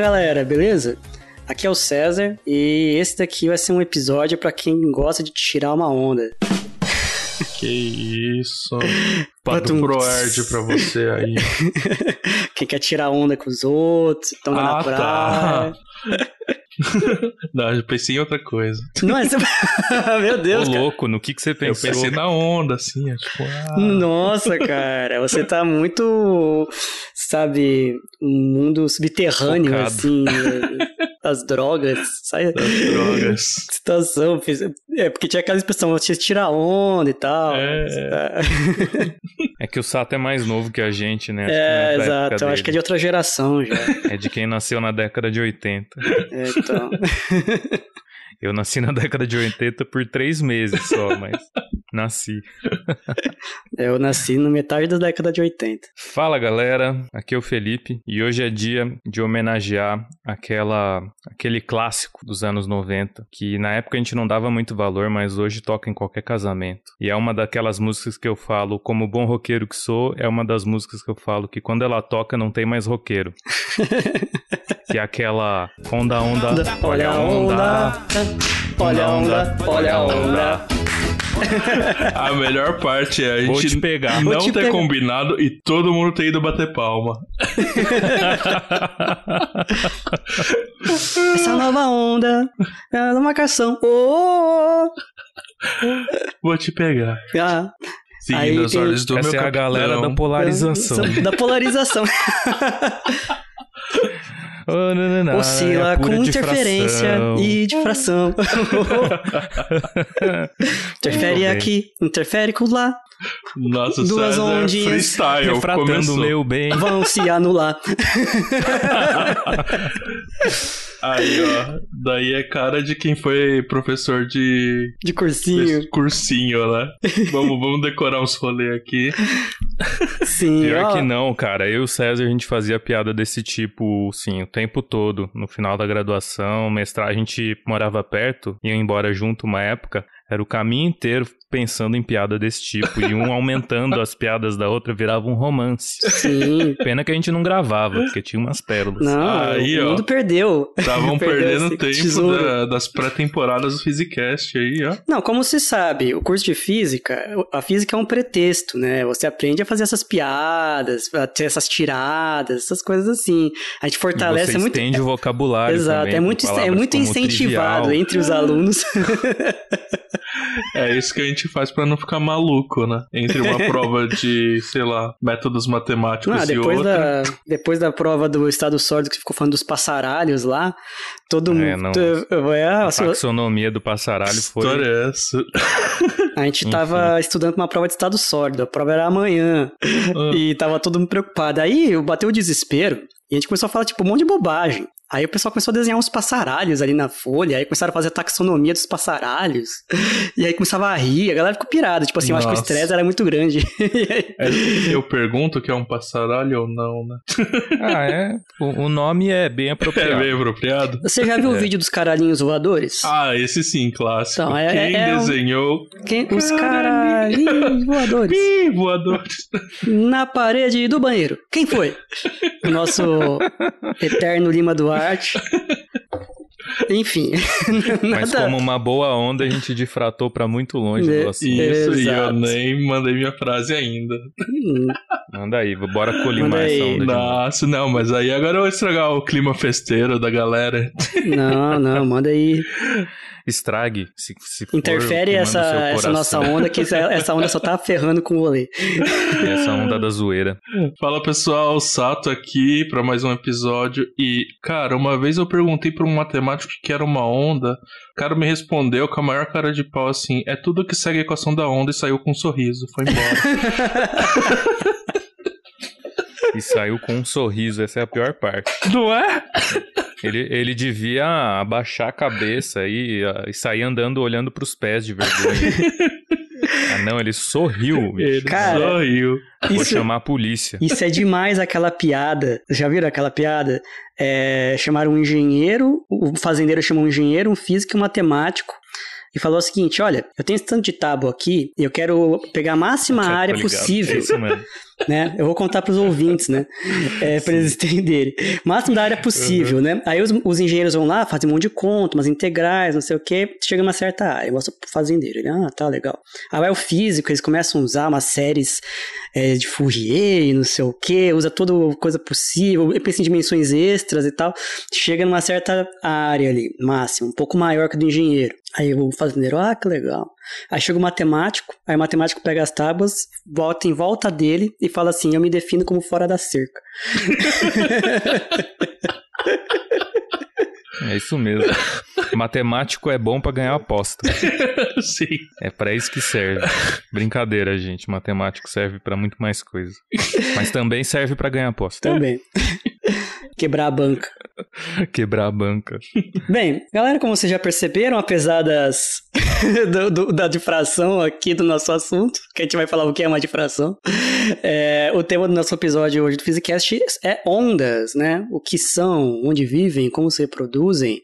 Fala galera, beleza? Aqui é o César e esse daqui vai ser um episódio para quem gosta de tirar uma onda. Que isso. Pato Proerd pra você aí. quem quer tirar onda com os outros, estão ah, na praia. Tá. Não, eu pensei em outra coisa. Não, é... Meu Deus, Ô, louco, no que, que você pensou? Eu pensei na onda, assim, tipo... Ah. Nossa, cara, você tá muito, sabe, um mundo subterrâneo, Focado. assim, as drogas, sai... Das drogas. Situação, é, porque tinha aquela expressão, você tira onda e tal. É... é que o Sato é mais novo que a gente, né? É, exato, eu acho que é de outra geração já. É de quem nasceu na década de 80. É, então. Eu nasci na década de 80 por três meses só, mas nasci. Eu nasci na metade da década de 80. Fala galera, aqui é o Felipe e hoje é dia de homenagear aquela, aquele clássico dos anos 90 que na época a gente não dava muito valor, mas hoje toca em qualquer casamento. E é uma daquelas músicas que eu falo, como bom roqueiro que sou, é uma das músicas que eu falo que quando ela toca não tem mais roqueiro. que é aquela onda, onda, olha a onda, olha a onda, olha a onda. A melhor parte é a gente te pegar. não ter pegar. combinado e todo mundo ter ido bater palma. Essa nova onda é uma marcação. Oh, oh, oh. Vou te pegar. Ah. Seguindo as ordens do Essa meu é capitão. a galera da polarização. Da polarização. Oh, não, não. Oscila é com interferência e difração. interfere aqui, interfere com lá. Nossa, Duas César, ondinhas freestyle refratando começou. meu bem. Vão se anular. Aí, ó. Daí é cara de quem foi professor de. De cursinho. de cursinho, né? vamos, vamos decorar uns rolês aqui. Sim, Pior ó. que não, cara. Eu e o César, a gente fazia piada desse tipo, sim, o tempo todo. No final da graduação, mestrado, a gente morava perto, ia embora junto uma época. Era o caminho inteiro pensando em piada desse tipo. E um aumentando as piadas da outra virava um romance. Sim. Pena que a gente não gravava, porque tinha umas pérolas. Não, Aí, o ó. mundo perdeu. Estavam perdendo tempo da- das pré-temporadas do Physicast aí, ó. Não, como se sabe, o curso de física, a física é um pretexto, né? Você aprende a fazer essas piadas, a ter essas tiradas, essas coisas assim. A gente E fortalece você muito. estende o vocabulário Exato, também, é muito, é muito incentivado trivial. entre os alunos. É isso que a gente faz pra não ficar maluco, né? Entre uma prova de, sei lá, métodos matemáticos Ah, e depois, outra. da, depois da prova do estado sólido que ficou falando dos passaralhos lá, todo É, mundo. não. É, A assim, taxonomia do passaralho foi... História é essa? a gente tava estudando pra uma prova de estado sólido, a prova era amanhã. Ah. E tava todo mundo preocupado. Aí bateu o desespero e a gente começou a falar, tipo, um monte de bobagem. Aí o pessoal começou a desenhar uns passaralhos ali na folha, aí começaram a fazer a taxonomia dos passaralhos. E aí começava a rir, a galera ficou pirada. Tipo assim, eu acho que o Nossa. estresse era muito grande. É, eu pergunto que é um passaralho ou não, né? Ah, é. O, o nome é bem É apropriado. bem apropriado? Você já viu o vídeo dos caralhinhos voadores? Ah, esse sim, clássico. Então, é- Quem é um- desenhou Quem- os caralhinhos voadores. Ih, voadores. Na parede do banheiro. Quem foi? O nosso eterno Lima Duarte. Enfim. Mas nada- como uma boa onda, a gente difratou pra muito longe É, do assunto. Isso, e eu Exato. nem mandei minha frase ainda. Hum, Manda aí, bora colimar essa onda. Nossa, não, mas aí agora eu vou estragar o clima festeiro da galera. Não, não, manda aí. Estrague, se, se for Interfere queimando essa, essa nossa onda, que essa, essa onda só tá ferrando com o rolê. Essa onda da zoeira. Fala pessoal, Sato aqui pra mais um episódio. E, cara, uma vez eu perguntei pra um matemático o que era uma onda. O cara me respondeu com a maior cara de pau assim: é tudo que segue a equação da onda e saiu com um sorriso. Foi embora. E saiu com um sorriso, essa é a pior parte. Não é? Ele, ele devia abaixar a cabeça e, ah, e sair andando olhando pros pés de vergonha. ah, não, ele sorriu. bicho. Ele Cara, sorriu. Vou Isso, chamar a polícia. isso é demais aquela piada. Já viram aquela piada? É, chamaram um engenheiro, o fazendeiro chamou um engenheiro, um físico e um matemático. E falou o seguinte: olha, eu tenho esse tanto de tábua aqui e eu quero pegar a máxima Tá área possível. É isso mesmo. né? Eu vou contar para os ouvintes, né? É, para eles entenderem. Máximo da área possível, uhum. né? Aí os, os, engenheiros vão lá, fazem um monte de conta, umas integrais, não sei o quê, chega uma certa área, mostra pro fazendeiro. Ele, ah, tá legal. Aí vai o físico, eles começam a usar umas séries é, de Fourier, não sei o quê, usa toda coisa possível, pensa em dimensões extras e tal. Chega numa certa área ali, máximo, um pouco maior que a do engenheiro. Aí o fazendeiro, ah, que legal. Aí chega o matemático, aí o matemático pega as tábuas, volta em volta dele e fala assim: Eu me defino como fora da cerca. É isso mesmo. Matemático é bom para ganhar aposta. Sim. É para isso que serve. Brincadeira, gente. Matemático serve para muito mais coisa. Mas também serve para ganhar aposta. Também. Quebrar a banca. Quebrar a banca. Bem, galera, como vocês já perceberam, apesar das do, do, da difração aqui do nosso assunto, que a gente vai falar o que é uma difração, é, o tema do nosso episódio hoje do Physicast é ondas, né? O que são, onde vivem, como se reproduzem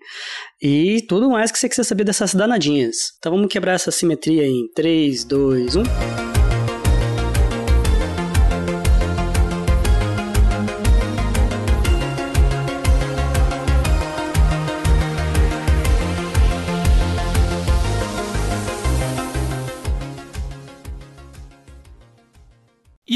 e tudo mais que você quiser saber dessas danadinhas. Então vamos quebrar essa simetria em 3, 2, 1...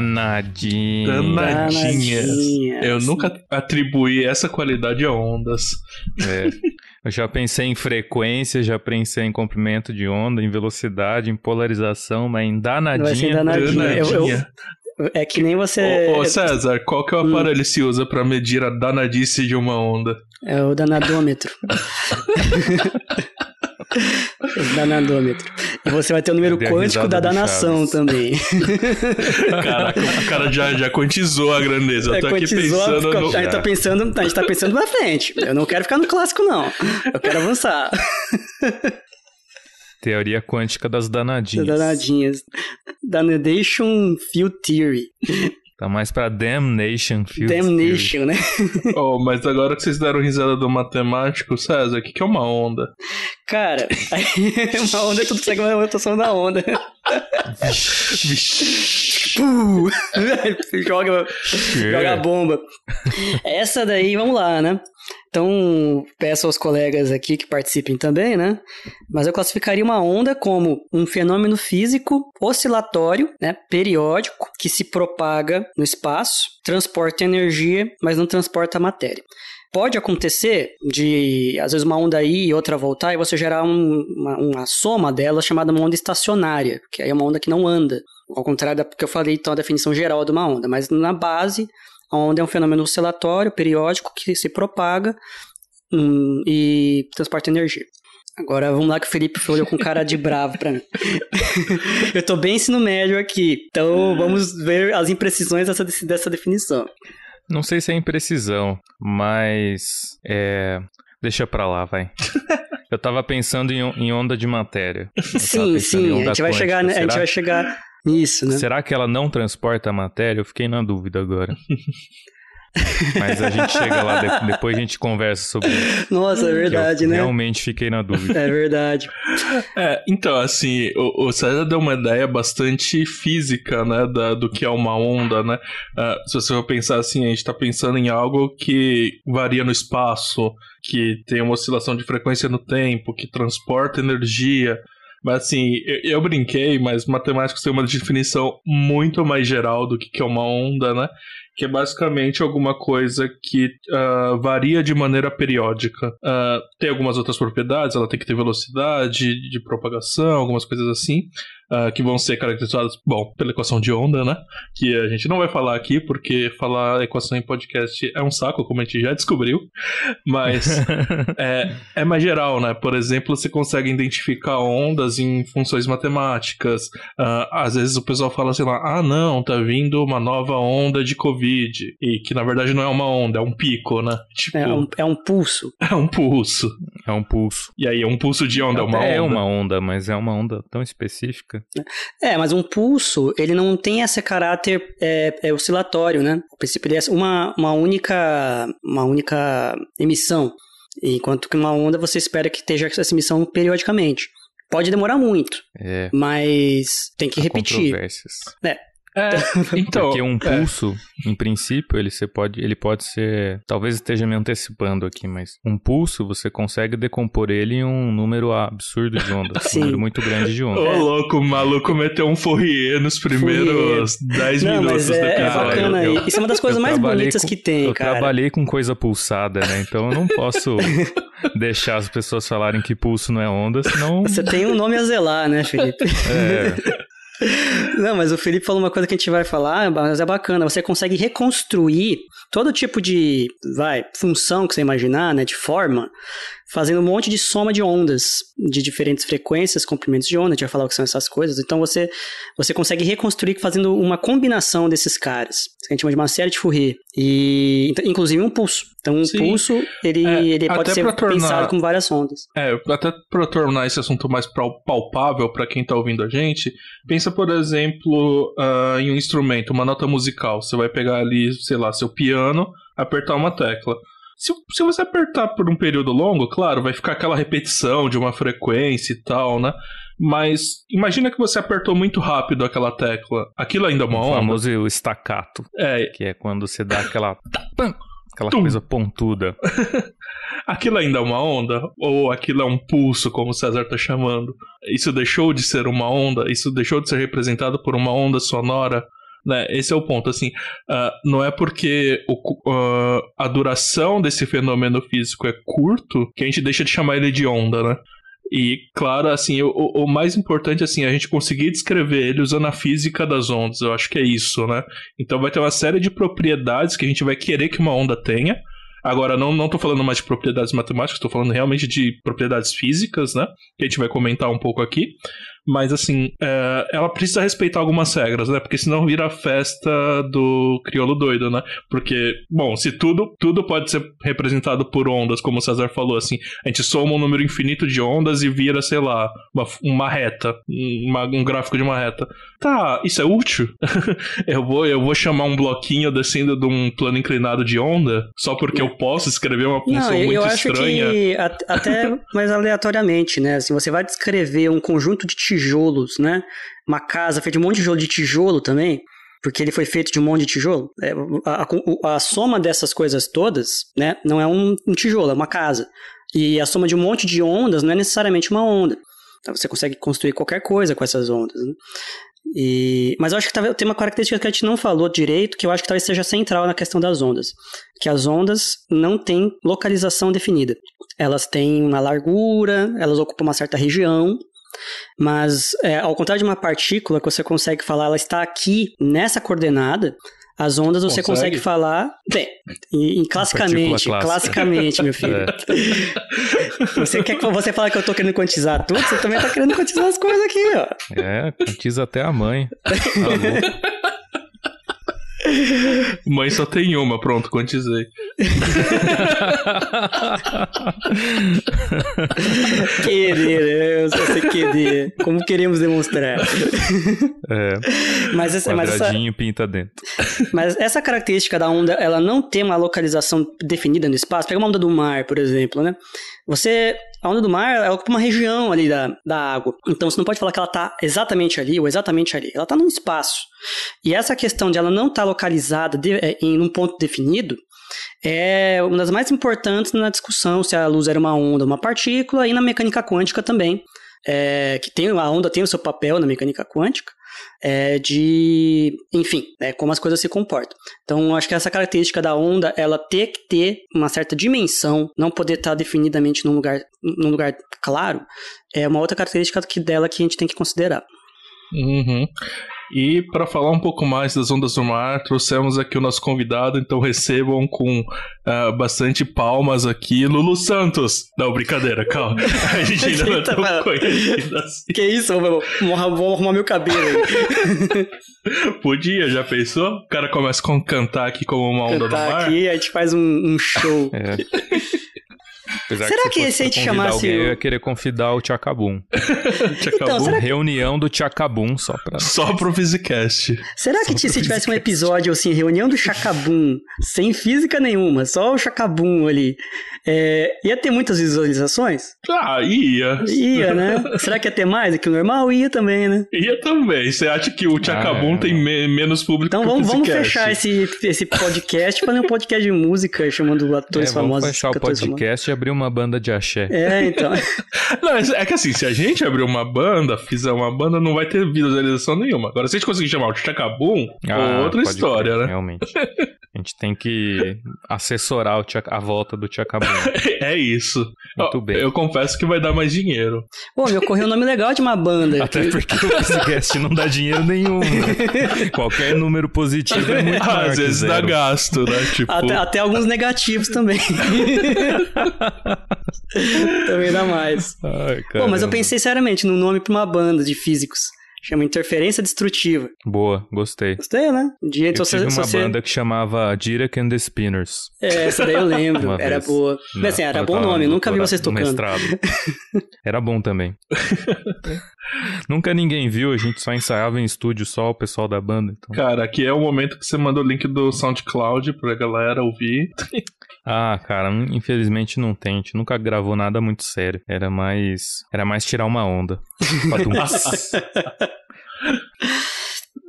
Danadinhas. Danadinhas. Eu nunca atribuí essa qualidade a ondas. É. Eu já pensei em frequência, já pensei em comprimento de onda, em velocidade, em polarização, mas em danadinha. danadinha. danadinha. Eu, eu, é que nem você. Ô, ô César, qual que é o hum. aparelho hum. que se usa para medir a danadice de uma onda? É o danadômetro. Danadômetro. E você vai ter o número quântico da danação também. Caraca, o cara já, já quantizou a grandeza. Eu é, tô aqui pensando a, no... a, gente tá pensando, a gente tá pensando pra frente. Eu não quero ficar no clássico, não. Eu quero avançar. Teoria quântica das danadinhas. Das danadinhas. Danadation Field Theory. Tá mais pra Damnation Field Damnation, né? oh, mas agora que vocês deram risada do matemático, César, o que, que é uma onda? Cara, uma onda é tudo que segue a rotação da onda. joga, joga a bomba. Essa daí, vamos lá, né? Então, peço aos colegas aqui que participem também, né? Mas eu classificaria uma onda como um fenômeno físico oscilatório, né, periódico, que se propaga no espaço, transporta energia, mas não transporta matéria. Pode acontecer de, às vezes, uma onda ir e outra voltar e você gerar um, uma, uma soma delas chamada uma onda estacionária, que aí é uma onda que não anda. Ao contrário da que eu falei, então, a definição geral de uma onda. Mas na base, a onda é um fenômeno oscilatório, periódico, que se propaga hum, e transporta energia. Agora vamos lá que o Felipe olhou com cara de bravo pra mim. eu tô bem ensino médio aqui, então vamos ver as imprecisões dessa, dessa definição. Não sei se é imprecisão, mas é. Deixa pra lá, vai. Eu tava pensando em, em onda de matéria. Sim, sim, a gente, vai chegar, a gente vai chegar nisso, né? Será que ela não transporta a matéria? Eu fiquei na dúvida agora. Mas a gente chega lá, depois a gente conversa sobre isso. Nossa, é verdade, né? Realmente fiquei na dúvida. É verdade. É, então, assim, o, o César deu uma ideia bastante física, né, da, do que é uma onda, né? Uh, se você for pensar assim, a gente tá pensando em algo que varia no espaço, que tem uma oscilação de frequência no tempo, que transporta energia, Mas assim, eu, eu, brinquei, mas matemáticos tem uma definição muito mais geral do que, que é uma onda, né? Que é basicamente alguma coisa que uh, varia de maneira periódica. Uh, tem algumas outras propriedades, ela tem que ter velocidade de propagação, algumas coisas assim uh, que vão ser caracterizadas, bom, pela equação de onda, né? Que a gente não vai falar aqui, porque falar equação em podcast é um saco, como a gente já descobriu. Mas é, é mais geral, né? Por exemplo, você consegue identificar ondas em funções matemáticas. Às vezes o pessoal fala assim lá, ah, não, tá vindo uma nova onda de Covid. E que na verdade não é uma onda, é um pico, né? Tipo, é, um, é um pulso. É um pulso. É um pulso. E aí, é um pulso de onda, é uma onda. É uma onda, mas é uma onda tão específica. É, mas um pulso, ele não tem esse caráter é, é oscilatório, né? O princípio ele é uma, uma, única, uma única emissão, enquanto que uma onda você espera que esteja essa emissão periodicamente. Pode demorar muito, é. mas tem que Há repetir. É, é, então, Porque um é. pulso, é. em princípio, ele, você pode, ele pode ser. Talvez esteja me antecipando aqui, mas um pulso você consegue decompor ele em um número absurdo de ondas. Sim. Um número muito grande de ondas. Ô, louco, o maluco meteu um Fourier nos primeiros 10 minutos mas é, do episódio. É bacana eu, Isso é uma das coisas mais bonitas com, que tem, eu cara. Eu trabalhei com coisa pulsada, né? Então eu não posso deixar as pessoas falarem que pulso não é onda, senão. Você tem um nome a zelar, né, Felipe? É. Não, mas o Felipe falou uma coisa que a gente vai falar, mas é bacana. Você consegue reconstruir todo tipo de, vai, função que você imaginar, né, de forma, fazendo um monte de soma de ondas de diferentes frequências, comprimentos de onda, a gente vai falar o que são essas coisas. Então você, você consegue reconstruir fazendo uma combinação desses caras. A gente chama de uma série de Fourier. E, então, inclusive um pulso. Então um Sim. pulso, ele, é, ele pode ser tornar, pensado com várias ondas. É, até para tornar esse assunto mais palpável para quem está ouvindo a gente, pensa, por exemplo, uh, em um instrumento, uma nota musical. Você vai pegar ali, sei lá, seu piano, apertar uma tecla. Se, se você apertar por um período longo, claro, vai ficar aquela repetição de uma frequência e tal, né? Mas imagina que você apertou muito rápido aquela tecla. Aquilo ainda é uma o onda. O famoso estacato. É. Que é quando você dá aquela. aquela Tum. coisa pontuda. aquilo ainda é uma onda? Ou aquilo é um pulso, como o César tá chamando? Isso deixou de ser uma onda? Isso deixou de ser representado por uma onda sonora? Né? Esse é o ponto, assim, uh, não é porque o, uh, a duração desse fenômeno físico é curto que a gente deixa de chamar ele de onda, né? E, claro, assim, o, o mais importante, assim, é a gente conseguir descrever ele usando a física das ondas. Eu acho que é isso, né? Então vai ter uma série de propriedades que a gente vai querer que uma onda tenha. Agora, não, não tô falando mais de propriedades matemáticas, estou falando realmente de propriedades físicas, né? Que a gente vai comentar um pouco aqui. Mas assim, é, ela precisa respeitar algumas regras, né? Porque senão vira a festa do crioulo doido, né? Porque, bom, se tudo, tudo pode ser representado por ondas, como o César falou, assim, a gente soma um número infinito de ondas e vira, sei lá, uma, uma reta, uma, um gráfico de uma reta. Tá, isso é útil? eu, vou, eu vou chamar um bloquinho descendo de um plano inclinado de onda só porque eu posso escrever uma função Não, muito eu estranha? Acho que até mais aleatoriamente, né? Assim, você vai descrever um conjunto de tijolos, né? Uma casa feita de um monte de tijolo de tijolo também, porque ele foi feito de um monte de tijolo. É, a, a, a, soma dessas coisas todas, né? Não é um, um tijolo, é uma casa. E a soma de um monte de ondas não é necessariamente uma onda. Então você consegue construir qualquer coisa com essas ondas. Né? E, mas eu acho que tem uma característica que a gente não falou direito, que eu acho que talvez seja central na questão das ondas. Que as ondas não têm localização definida. Elas têm uma largura, elas ocupam uma certa região, mas, é, ao contrário de uma partícula que você consegue falar, ela está aqui nessa coordenada, as ondas você consegue, consegue falar. Bem, em, classicamente, classicamente, meu filho. É. Você quer que você fale que eu tô querendo quantizar tudo? Você também tá querendo quantizar as coisas aqui, ó. É, quantiza até a mãe. Tá Mãe só tem uma, pronto, quantizei. querer, né? você querer. Como queremos demonstrar. É. Mas essa, mas essa, pinta dentro. Mas essa característica da onda, ela não tem uma localização definida no espaço. Pega uma onda do mar, por exemplo, né? Você a onda do mar, ela ocupa uma região ali da, da água. Então você não pode falar que ela está exatamente ali ou exatamente ali. Ela está num espaço. E essa questão de ela não estar tá localizada de, é, em um ponto definido é uma das mais importantes na discussão se a luz era uma onda ou uma partícula e na mecânica quântica também. é, que tem a onda tem o seu papel na mecânica quântica, é, de, enfim, é, como as coisas se comportam. Então, acho que essa característica da onda, ela ter que ter uma certa dimensão, não poder estar definidamente num lugar, num lugar claro, é uma outra característica que dela que a gente tem que considerar. Uhum. E para falar um pouco mais das ondas do mar, trouxemos aqui o nosso convidado, então recebam com uh, bastante palmas aqui Lulu Santos. Não, brincadeira, calma. A gente ainda não é tão conhecido assim. Que isso, vou, vou arrumar meu cabelo aí. Podia, já pensou? O cara começa a cantar aqui como uma onda cantar do mar. aqui, a gente faz um, um show. É. Apesar Será que, que se a gente chamasse alguém, o- eu ia querer convidar o Tchacabum. Então, será que, Reunião do Tchacabum, só pra... Só pro Physicast. será que se tivesse um episódio assim, reunião do Chacabum, sem física nenhuma, só o Chacabum ali, é, ia ter muitas visualizações? Ah, ia. Ia, né? Será que ia ter mais do que o normal? Ia também, né? Ia também. Você acha que o Tchacabum Ah, é. tem me- menos público Então que vamos, o vamos Physicast? fechar esse, esse podcast, fazer um podcast de música, chamando É, atores vamos famosos. fechar o famosos. Abrir uma banda de axé. É, então. Não, é que assim, se a gente abrir uma banda, fizer uma banda, não vai ter visualização nenhuma. Agora, se a gente conseguir chamar o Tchacabum, Ah, outra pode história, crer, né? Realmente. A gente tem que assessorar o Tchac- a volta do Tchacabum. É isso. Muito bem. Eu confesso que vai dar mais dinheiro. Pô, me ocorreu um nome legal de uma banda. Até porque o podcast não dá dinheiro nenhum. né? Qualquer número positivo é muito maior Às que vezes dá zero. gasto, né? Tipo, Até, até alguns negativos também. também dá mais. Ai, Pô, mas eu pensei seriamente num nome pra uma banda de físicos. Chama Interferência Destrutiva. Boa, gostei. Gostei, né? De, Eu você, tive uma você- banda que chamava Direk and the Spinners. É, essa daí eu lembro. Uma era vez. boa. Na- Mas assim, era bom nome. no Nunca vi vocês tocando. Era bom também. Nunca ninguém viu, a gente só ensaiava em estúdio, só o pessoal da banda. Então... Cara, aqui é o momento que você manda o link do SoundCloud pra galera ouvir. Ah, cara, hum, infelizmente não tem. A gente nunca gravou nada muito sério. Era mais. Era mais tirar uma onda.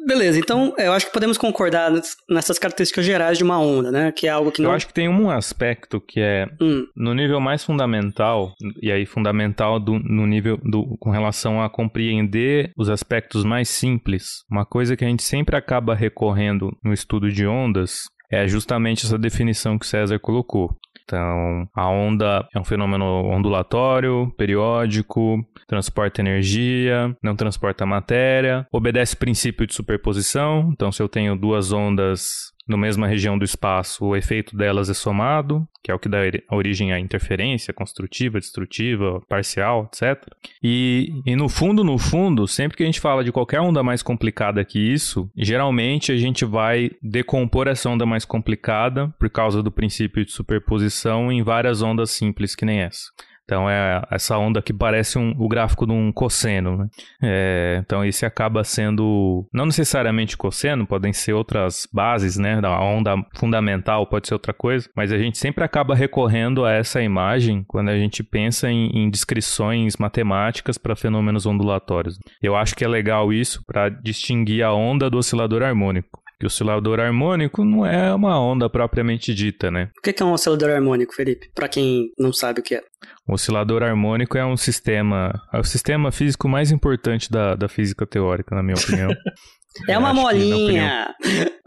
Beleza, então eu acho que podemos concordar ness- nessas características gerais de uma onda, né? Que é algo que Eu não. acho que tem um aspecto que é Hum, no nível mais fundamental, e aí fundamental do, no nível do, com relação a compreender os aspectos mais simples, uma coisa que a gente sempre acaba recorrendo no estudo de ondas é justamente essa definição que César colocou. Então, a onda é um fenômeno ondulatório, periódico, transporta energia, não transporta matéria, obedece princípio de superposição. Então, se eu tenho duas ondas na mesma região do espaço, o efeito delas é somado, que é o que dá ori- origem à interferência construtiva, destrutiva, parcial, etc. E, e no fundo, no fundo, sempre que a gente fala de qualquer onda mais complicada que isso, geralmente a gente vai decompor essa onda mais complicada por causa do princípio de superposição em várias ondas simples que nem essa. Então é essa onda que parece um- o gráfico de um cosseno. Né? É, então esse acaba sendo não necessariamente cosseno, podem ser outras bases, né? A onda fundamental pode ser outra coisa, mas a gente sempre acaba recorrendo a essa imagem quando a gente pensa em, em descrições matemáticas para fenômenos ondulatórios. Eu acho que é legal isso para distinguir a onda do oscilador harmônico. Que o oscilador harmônico não é uma onda propriamente dita, né? O que é um oscilador harmônico, Felipe? Pra quem não sabe o que é. O oscilador harmônico é um sistema, é o sistema físico mais importante da, da física teórica, na minha opinião. É uma molinha!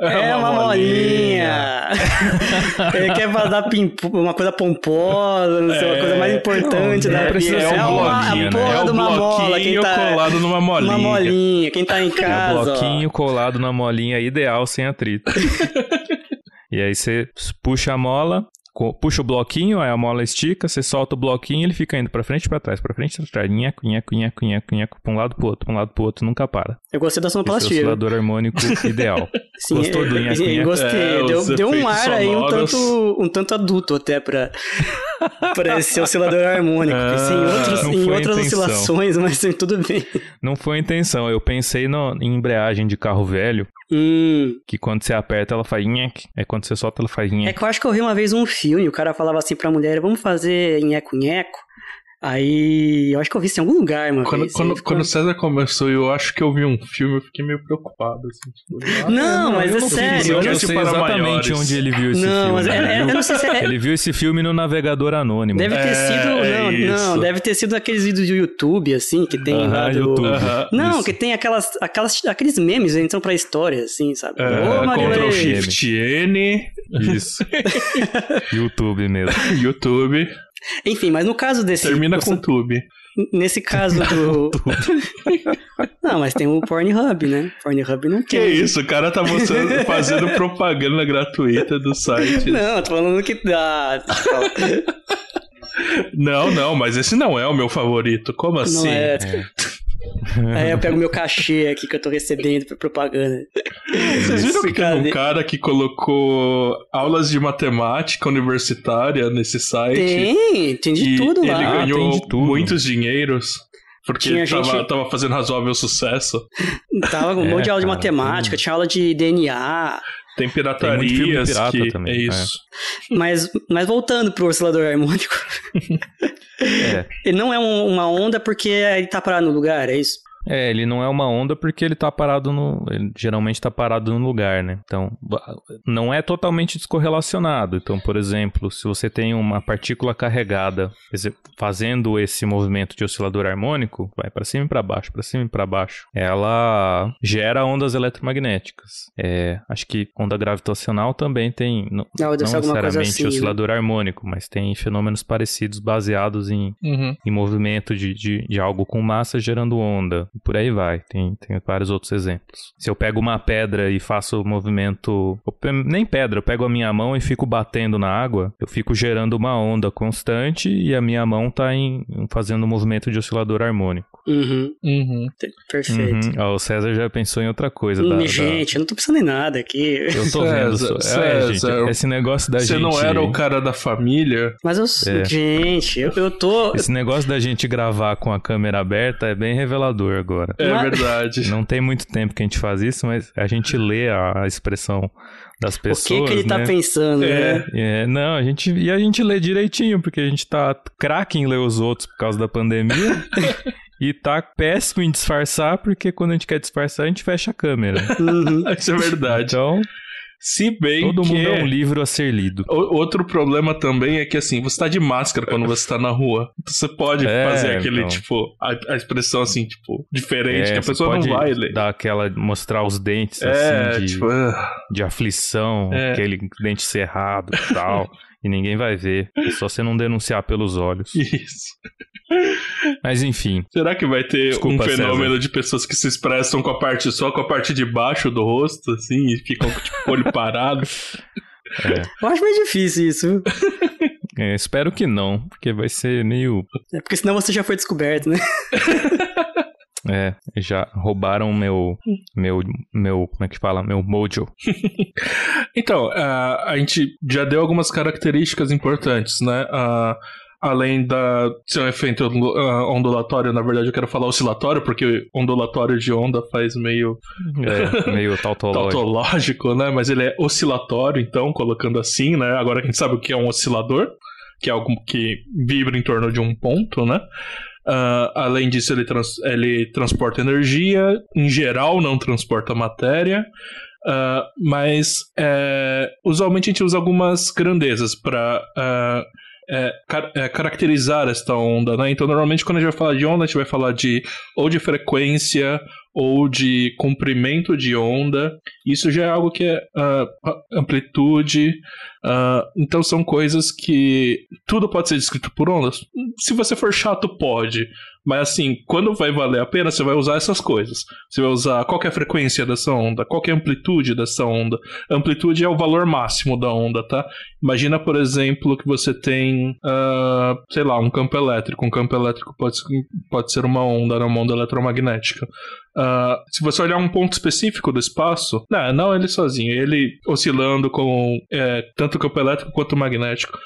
É uma molinha! Ele quer dar uma coisa pomposa, não sei, uma É. coisa mais importante Não, da não precisa É um uma bloquinho, a né? porra é de uma mola. Quem bloquinho tá... colado numa molinha. Uma molinha. Quem tá em É o casa, ó. bloquinho colado na molinha ideal sem atrito. e aí você puxa a mola, puxa o bloquinho, aí a mola estica, você solta o bloquinho e ele fica indo pra frente e pra trás, pra frente e pra trás, nheco, nheco, nheco, nheco, nheco, pra um lado pro outro, pra um lado pro outro, nunca para. Eu gostei da Esse é o sonoplastia. oscilador harmônico ideal. Sim, Gostou do eu- nheco, eu- nheco? Gostei. É, deu, deu um ar aí um sonoros. tanto, um tanto adulto até pra, pra esse oscilador harmônico. Ah, Sim, em, outros, outras oscilações, mas sim, tudo bem. Não foi a intenção, eu pensei no, em embreagem de carro velho, Hum, que quando você aperta ela faz nhec, aí quando você solta ela faz é nhec. que eu acho que eu vi uma vez um filme, o cara falava assim pra mulher, vamos fazer nheco-nheco. Aí eu acho que eu vi isso em algum lugar, mano. Quando, quando, quando o César começou, eu acho que eu vi um filme, eu fiquei meio preocupado. Assim, tipo, ah, não, mas é sério. Eu, eu sei exatamente maiores. onde ele viu esse não, filme. Mas é, é, eu não sei se é... Ele viu esse filme no navegador anônimo. Deve ter sido. É não, não, deve ter sido aqueles vídeos do YouTube, assim, que tem uh -huh, lá do. YouTube. Uh -huh, não, isso. que tem aquelas, aquelas, aqueles memes entram pra história, assim, sabe? É, Ô, Ctrl Shift N. Isso. YouTube mesmo. YouTube. Enfim, mas no caso desse. Termina com Tube. Nesse caso do. não, mas tem o Pornhub, né? Pornhub não Que tem. isso, o cara tá mostrando, fazendo propaganda gratuita do site. Não, tô falando que dá. Não, não, mas esse não é o meu favorito. Como assim? Não é. Aí eu pego meu cachê aqui que eu tô recebendo pra propaganda. Vocês viram Esse que teve um cara que colocou aulas de matemática universitária nesse site? Tem, tem de e tudo ele lá. Ah, tem ganhou de tudo. muitos dinheiros. Porque Tinha ele tava, gente- tava fazendo razoável sucesso. Tava com um É, monte de aula de cara, matemática, tinha aula de DNA. Tem Tem muito filme piratarias pirata que também, é isso. Mas, mas voltando pro oscilador harmônico, É. ele não é um- uma onda porque ele tá parado no lugar, é isso? É, ele não é uma onda porque ele tá parado no. Ele geralmente tá parado no lugar, né? Então, não é totalmente descorrelacionado. Então, por exemplo, se você tem uma partícula carregada fazendo esse movimento de oscilador harmônico, vai para cima e para baixo, para cima e para baixo, ela gera ondas eletromagnéticas. É, acho que onda gravitacional também tem. Não, Não, deve não coisa necessariamente assim. né? oscilador harmônico, mas tem fenômenos parecidos baseados em Uhum. em movimento de, de, de algo com massa gerando onda. E por aí vai. Tem, tem vários outros exemplos. Se eu pego uma pedra e faço o movimento. Nem pedra, eu pego a minha mão e fico batendo na água, eu fico gerando uma onda constante e a minha mão tá em, fazendo um movimento de oscilador harmônico. Uhum, Uhum. perfeito. Uhum. Ó, o César já pensou em outra coisa. Hum, da- da- gente, eu não tô pensando em nada aqui. Eu tô vendo. César, É, César, gente, esse negócio da Você gente. não era o cara da família? Mas eu. É. Gente, eu, eu tô. Esse negócio da gente gravar com a câmera aberta é bem revelador agora. É Mas- verdade. Não tem muito tempo que a gente faz isso, mas a gente lê a, a expressão das O pessoas. que, que ele tá né? pensando, É. né? É, não, a gente e a gente lê direitinho, porque a gente tá craque em ler os outros por causa da pandemia. e tá péssimo em disfarçar, porque quando a gente quer disfarçar, a gente fecha a câmera. Uhum. Isso é verdade. Então, Se bem todo que mundo é um livro a ser lido. O- Outro problema também é que, assim, você tá de máscara quando você tá na rua. Você pode É, fazer aquele, então. tipo, a, a expressão, assim, tipo, diferente, É, que a pessoa não vai ler. dar aquela mostrar os dentes É, assim de, tipo, ah, de aflição, É. aquele dente cerrado e tal, e ninguém vai ver. É só você não denunciar pelos olhos. isso. Mas enfim, Será que vai ter Desculpa, um fenômeno César. de pessoas que se expressam com a parte só com a parte de baixo do rosto, assim, e ficam com tipo, o olho parado? Eu acho meio difícil isso. é, espero que não, porque vai ser meio É porque senão você já foi descoberto, né? É, já roubaram meu, meu, meu, como é que fala? Meu mojo. Então, a, a gente já deu algumas características importantes, né? Ah, além da ser um efeito ondulatório, na verdade eu quero falar oscilatório, porque ondulatório de onda faz meio É, meio tautológico. tautológico, né? Mas ele é oscilatório, então, colocando assim, né? Agora que a gente sabe o que é um oscilador, que é algo que vibra em torno de um ponto, né? Ah, além disso, ele, trans- ele transporta energia, em geral não transporta matéria, ah, mas é, usualmente a gente usa algumas grandezas para caracterizar esta onda, né? Então, normalmente, quando a gente vai falar de onda, a gente vai falar de ou de frequência ou de comprimento de onda. Isso já é algo que é ah, amplitude. ah, então são coisas que tudo pode ser descrito por ondas. Se você for chato, pode. Mas assim, quando vai valer a pena, você vai usar essas coisas. Você vai usar qual é a frequência dessa onda, qual é a amplitude dessa onda. Amplitude é o valor máximo da onda, tá? Imagina, por exemplo, que você tem, ah, sei lá, um campo elétrico. Um campo elétrico pode, pode ser uma onda, né? uma onda eletromagnética. Ah, se você olhar um ponto específico do espaço, não, não ele sozinho, ele oscilando com é, tanto campo elétrico quanto magnético.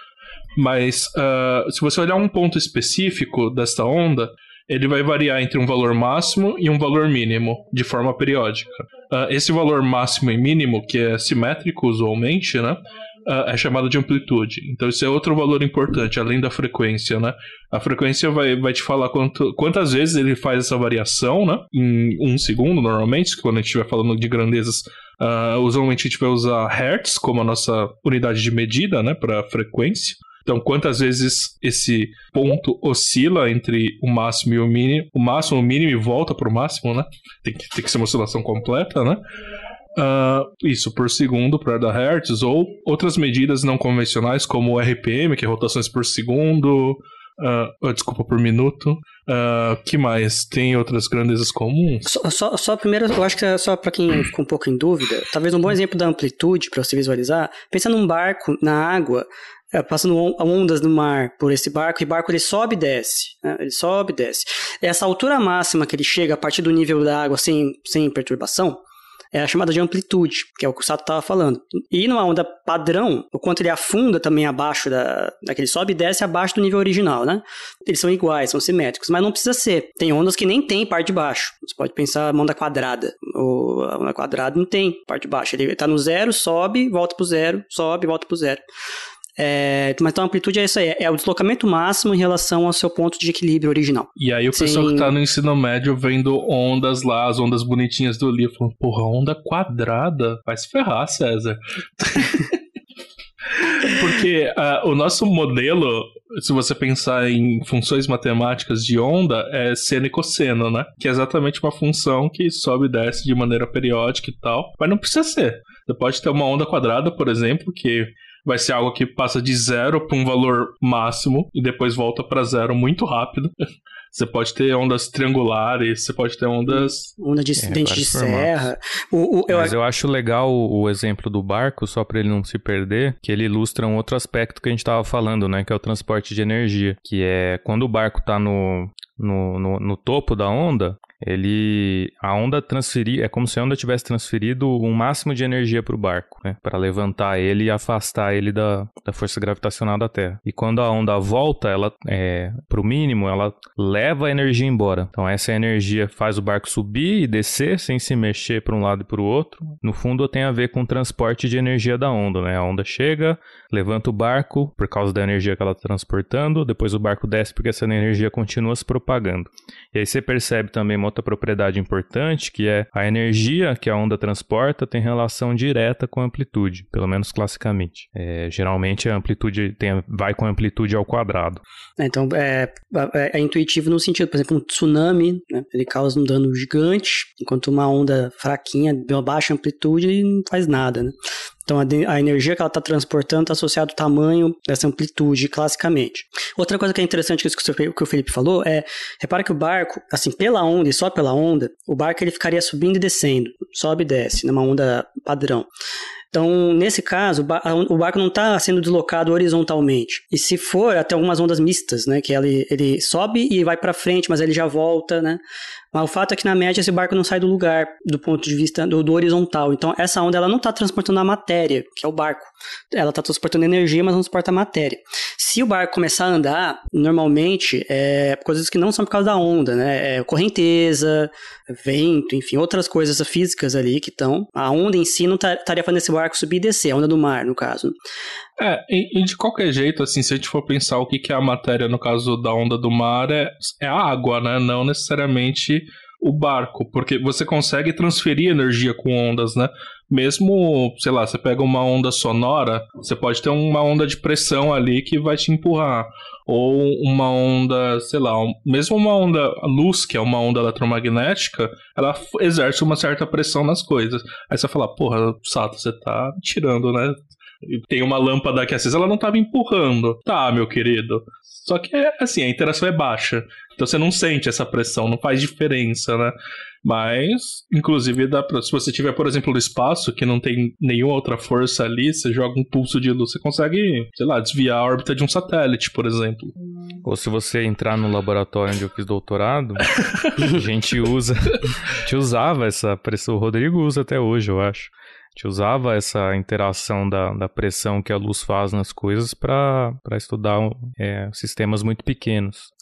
Mas ah, se você olhar um ponto específico desta onda, ele vai variar entre um valor máximo e um valor mínimo, de forma periódica. Ah, esse valor máximo e mínimo, que é simétrico usualmente, né? uh, é chamado de amplitude. Então isso é outro valor importante, além da frequência, né? A frequência vai, vai te falar quanto, quantas vezes ele faz essa variação, né? Em um segundo, normalmente, quando a gente estiver falando de grandezas Uh, usualmente a gente vai usar Hertz como a nossa unidade de medida, né, para frequência. Então, quantas vezes esse ponto oscila entre o máximo e o mínimo, o máximo, o mínimo e volta para o máximo, né? Tem que, tem que ser uma oscilação completa, né? Uh, isso por segundo para dar hertz, ou outras medidas não convencionais, como o RPM, que é rotações por segundo, Uh, desculpa, por minuto. Uh, que mais? Tem outras grandezas comuns? Só, só, só primeiro, eu acho que é só para quem ficou um pouco em dúvida, talvez um bom exemplo da amplitude para você visualizar. Pensa num barco na água, é, passando ondas no mar por esse barco, e o barco ele sobe e desce. Né? Ele sobe e desce. Essa altura máxima que ele chega a partir do nível da água sem, sem perturbação, é a chamada de amplitude, que é o que o Sato estava falando. E numa onda padrão, o quanto ele afunda também abaixo da. daquele sobe e desce abaixo do nível original, né? Eles são iguais, são simétricos, mas não precisa ser. Tem ondas que nem tem parte de baixo. Você pode pensar a onda quadrada. O, a onda quadrada não tem parte de baixo. Ele está no zero, sobe, volta pro zero, sobe, volta pro zero. É, mas então a amplitude é isso aí, é o deslocamento máximo em relação ao seu ponto de equilíbrio original. E aí o Sim. pessoal que tá no ensino médio vendo ondas lá, as ondas bonitinhas do livro, falando, porra, onda quadrada? Vai se ferrar, César. Porque uh, o nosso modelo, se você pensar em funções matemáticas de onda, é seno e cosseno, né? Que é exatamente uma função que sobe e desce de maneira periódica e tal. Mas não precisa ser. Você pode ter uma onda quadrada, por exemplo, que vai ser algo que passa de zero para um valor máximo e depois volta para zero muito rápido. Você pode ter ondas triangulares, você pode ter ondas. Onda de é, dente de serra. O, o, eu... Mas eu acho legal o, o exemplo do barco, só para ele não se perder, que ele ilustra um outro aspecto que a gente estava falando, né? Que é o transporte de energia. Que é quando o barco está no, no, no, no, topo da onda, ele a onda transferir é como se a onda tivesse transferido um máximo de energia para o barco, né, para levantar ele e afastar ele da, da força gravitacional da Terra. E quando a onda volta, ela é para o mínimo, ela leva a energia embora. Então essa energia faz o barco subir e descer sem se mexer para um lado e para o outro. No fundo tem a ver com o transporte de energia da onda, né? A onda chega, levanta o barco por causa da energia que ela está transportando, depois o barco desce porque essa energia continua se propagando. E aí você percebe também uma outra propriedade importante, que é a energia que a onda transporta tem relação direta com a amplitude, pelo menos classicamente. É, geralmente a amplitude tem, vai com a amplitude ao quadrado. É, então é, é, é, intuitivo no sentido, por exemplo, um tsunami, né, ele causa um dano gigante, enquanto uma onda fraquinha, de uma baixa amplitude, não faz nada. Né? Então, a, a energia que ela está transportando está associada ao tamanho dessa amplitude, classicamente. Outra coisa que é interessante que, que o Felipe falou é, repara que o barco, assim, pela onda e só pela onda, o barco ele ficaria subindo e descendo, sobe e desce, numa onda padrão. Então, nesse caso, o barco não está sendo deslocado horizontalmente. E se for até algumas ondas mistas, né, que ele, ele sobe e vai para frente, mas ele já volta, né? Mas o fato é que na média esse barco não sai do lugar do ponto de vista do, do horizontal. Então essa onda ela não está transportando a matéria, que é o barco. Ela está transportando energia, mas não transporta a matéria. Se o barco começar a andar, normalmente é coisas que não são por causa da onda, né? É correnteza, vento, enfim, outras coisas físicas ali que estão. A onda em si não tá, estaria fazendo esse barco subir e descer, a onda do mar, no caso. É, e, e, de qualquer jeito, assim, se a gente for pensar o que, que é a matéria no caso da onda do mar, é, é a água, né? Não necessariamente o barco, porque você consegue transferir energia com ondas, né? Mesmo, sei lá, você pega uma onda sonora, você pode ter uma onda de pressão ali que vai te empurrar. Ou uma onda, sei lá, mesmo uma onda luz, que é uma onda eletromagnética, ela exerce uma certa pressão nas coisas. Aí você fala, porra, Sato, você tá tirando, né? tem uma lâmpada aqui acesa, ela não estava empurrando. Tá, meu querido. Só que, assim, a interação é baixa. Então você não sente essa pressão, não faz diferença, né? Mas, inclusive, dá pra, se você tiver, por exemplo, no espaço, que não tem nenhuma outra força ali, você joga um pulso de luz, você consegue, sei lá, desviar a órbita de um satélite, por exemplo. Ou se você entrar no laboratório onde eu fiz doutorado, a gente usa. A gente usava essa pressão. O Rodrigo usa até hoje, eu acho gente usava essa interação da, da pressão que a luz faz nas coisas para estudar é, sistemas muito pequenos.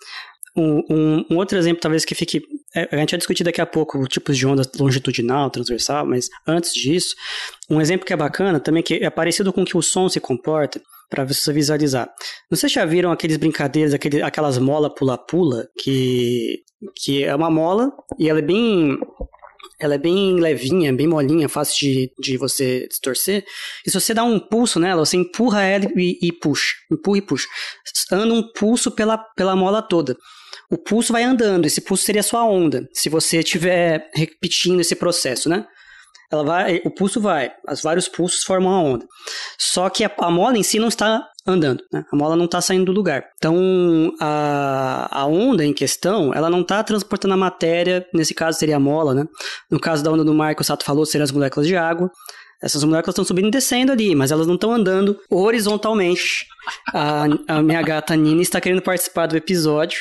Um, um, um, outro exemplo, talvez que fique. É, a gente vai discutir daqui a pouco tipos de onda longitudinal, transversal, mas antes disso, um exemplo que é bacana também, que é parecido com que o som se comporta, para você visualizar. Vocês já viram aqueles brincadeiras, aquele, aquelas mola pula-pula, que, que é uma mola e ela é bem ela é bem levinha, bem molinha, fácil de, de você distorcer. E se você dá um pulso nela, você empurra ela e, e puxa. Empurra e puxa. Anda um pulso pela, pela mola toda. O pulso vai andando, esse pulso seria a sua onda, se você estiver repetindo esse processo, né? Ela vai, o pulso vai, os vários pulsos formam a onda. Só que a, a mola em si não está andando, né? A mola não está saindo do lugar. Então, a, a onda em questão, ela não está transportando a matéria, nesse caso seria a mola, né? No caso da onda do mar que o Sato falou, seriam as moléculas de água. Essas moléculas estão subindo e descendo ali, mas elas não estão andando horizontalmente. A, a, minha gata Nina está querendo participar do episódio.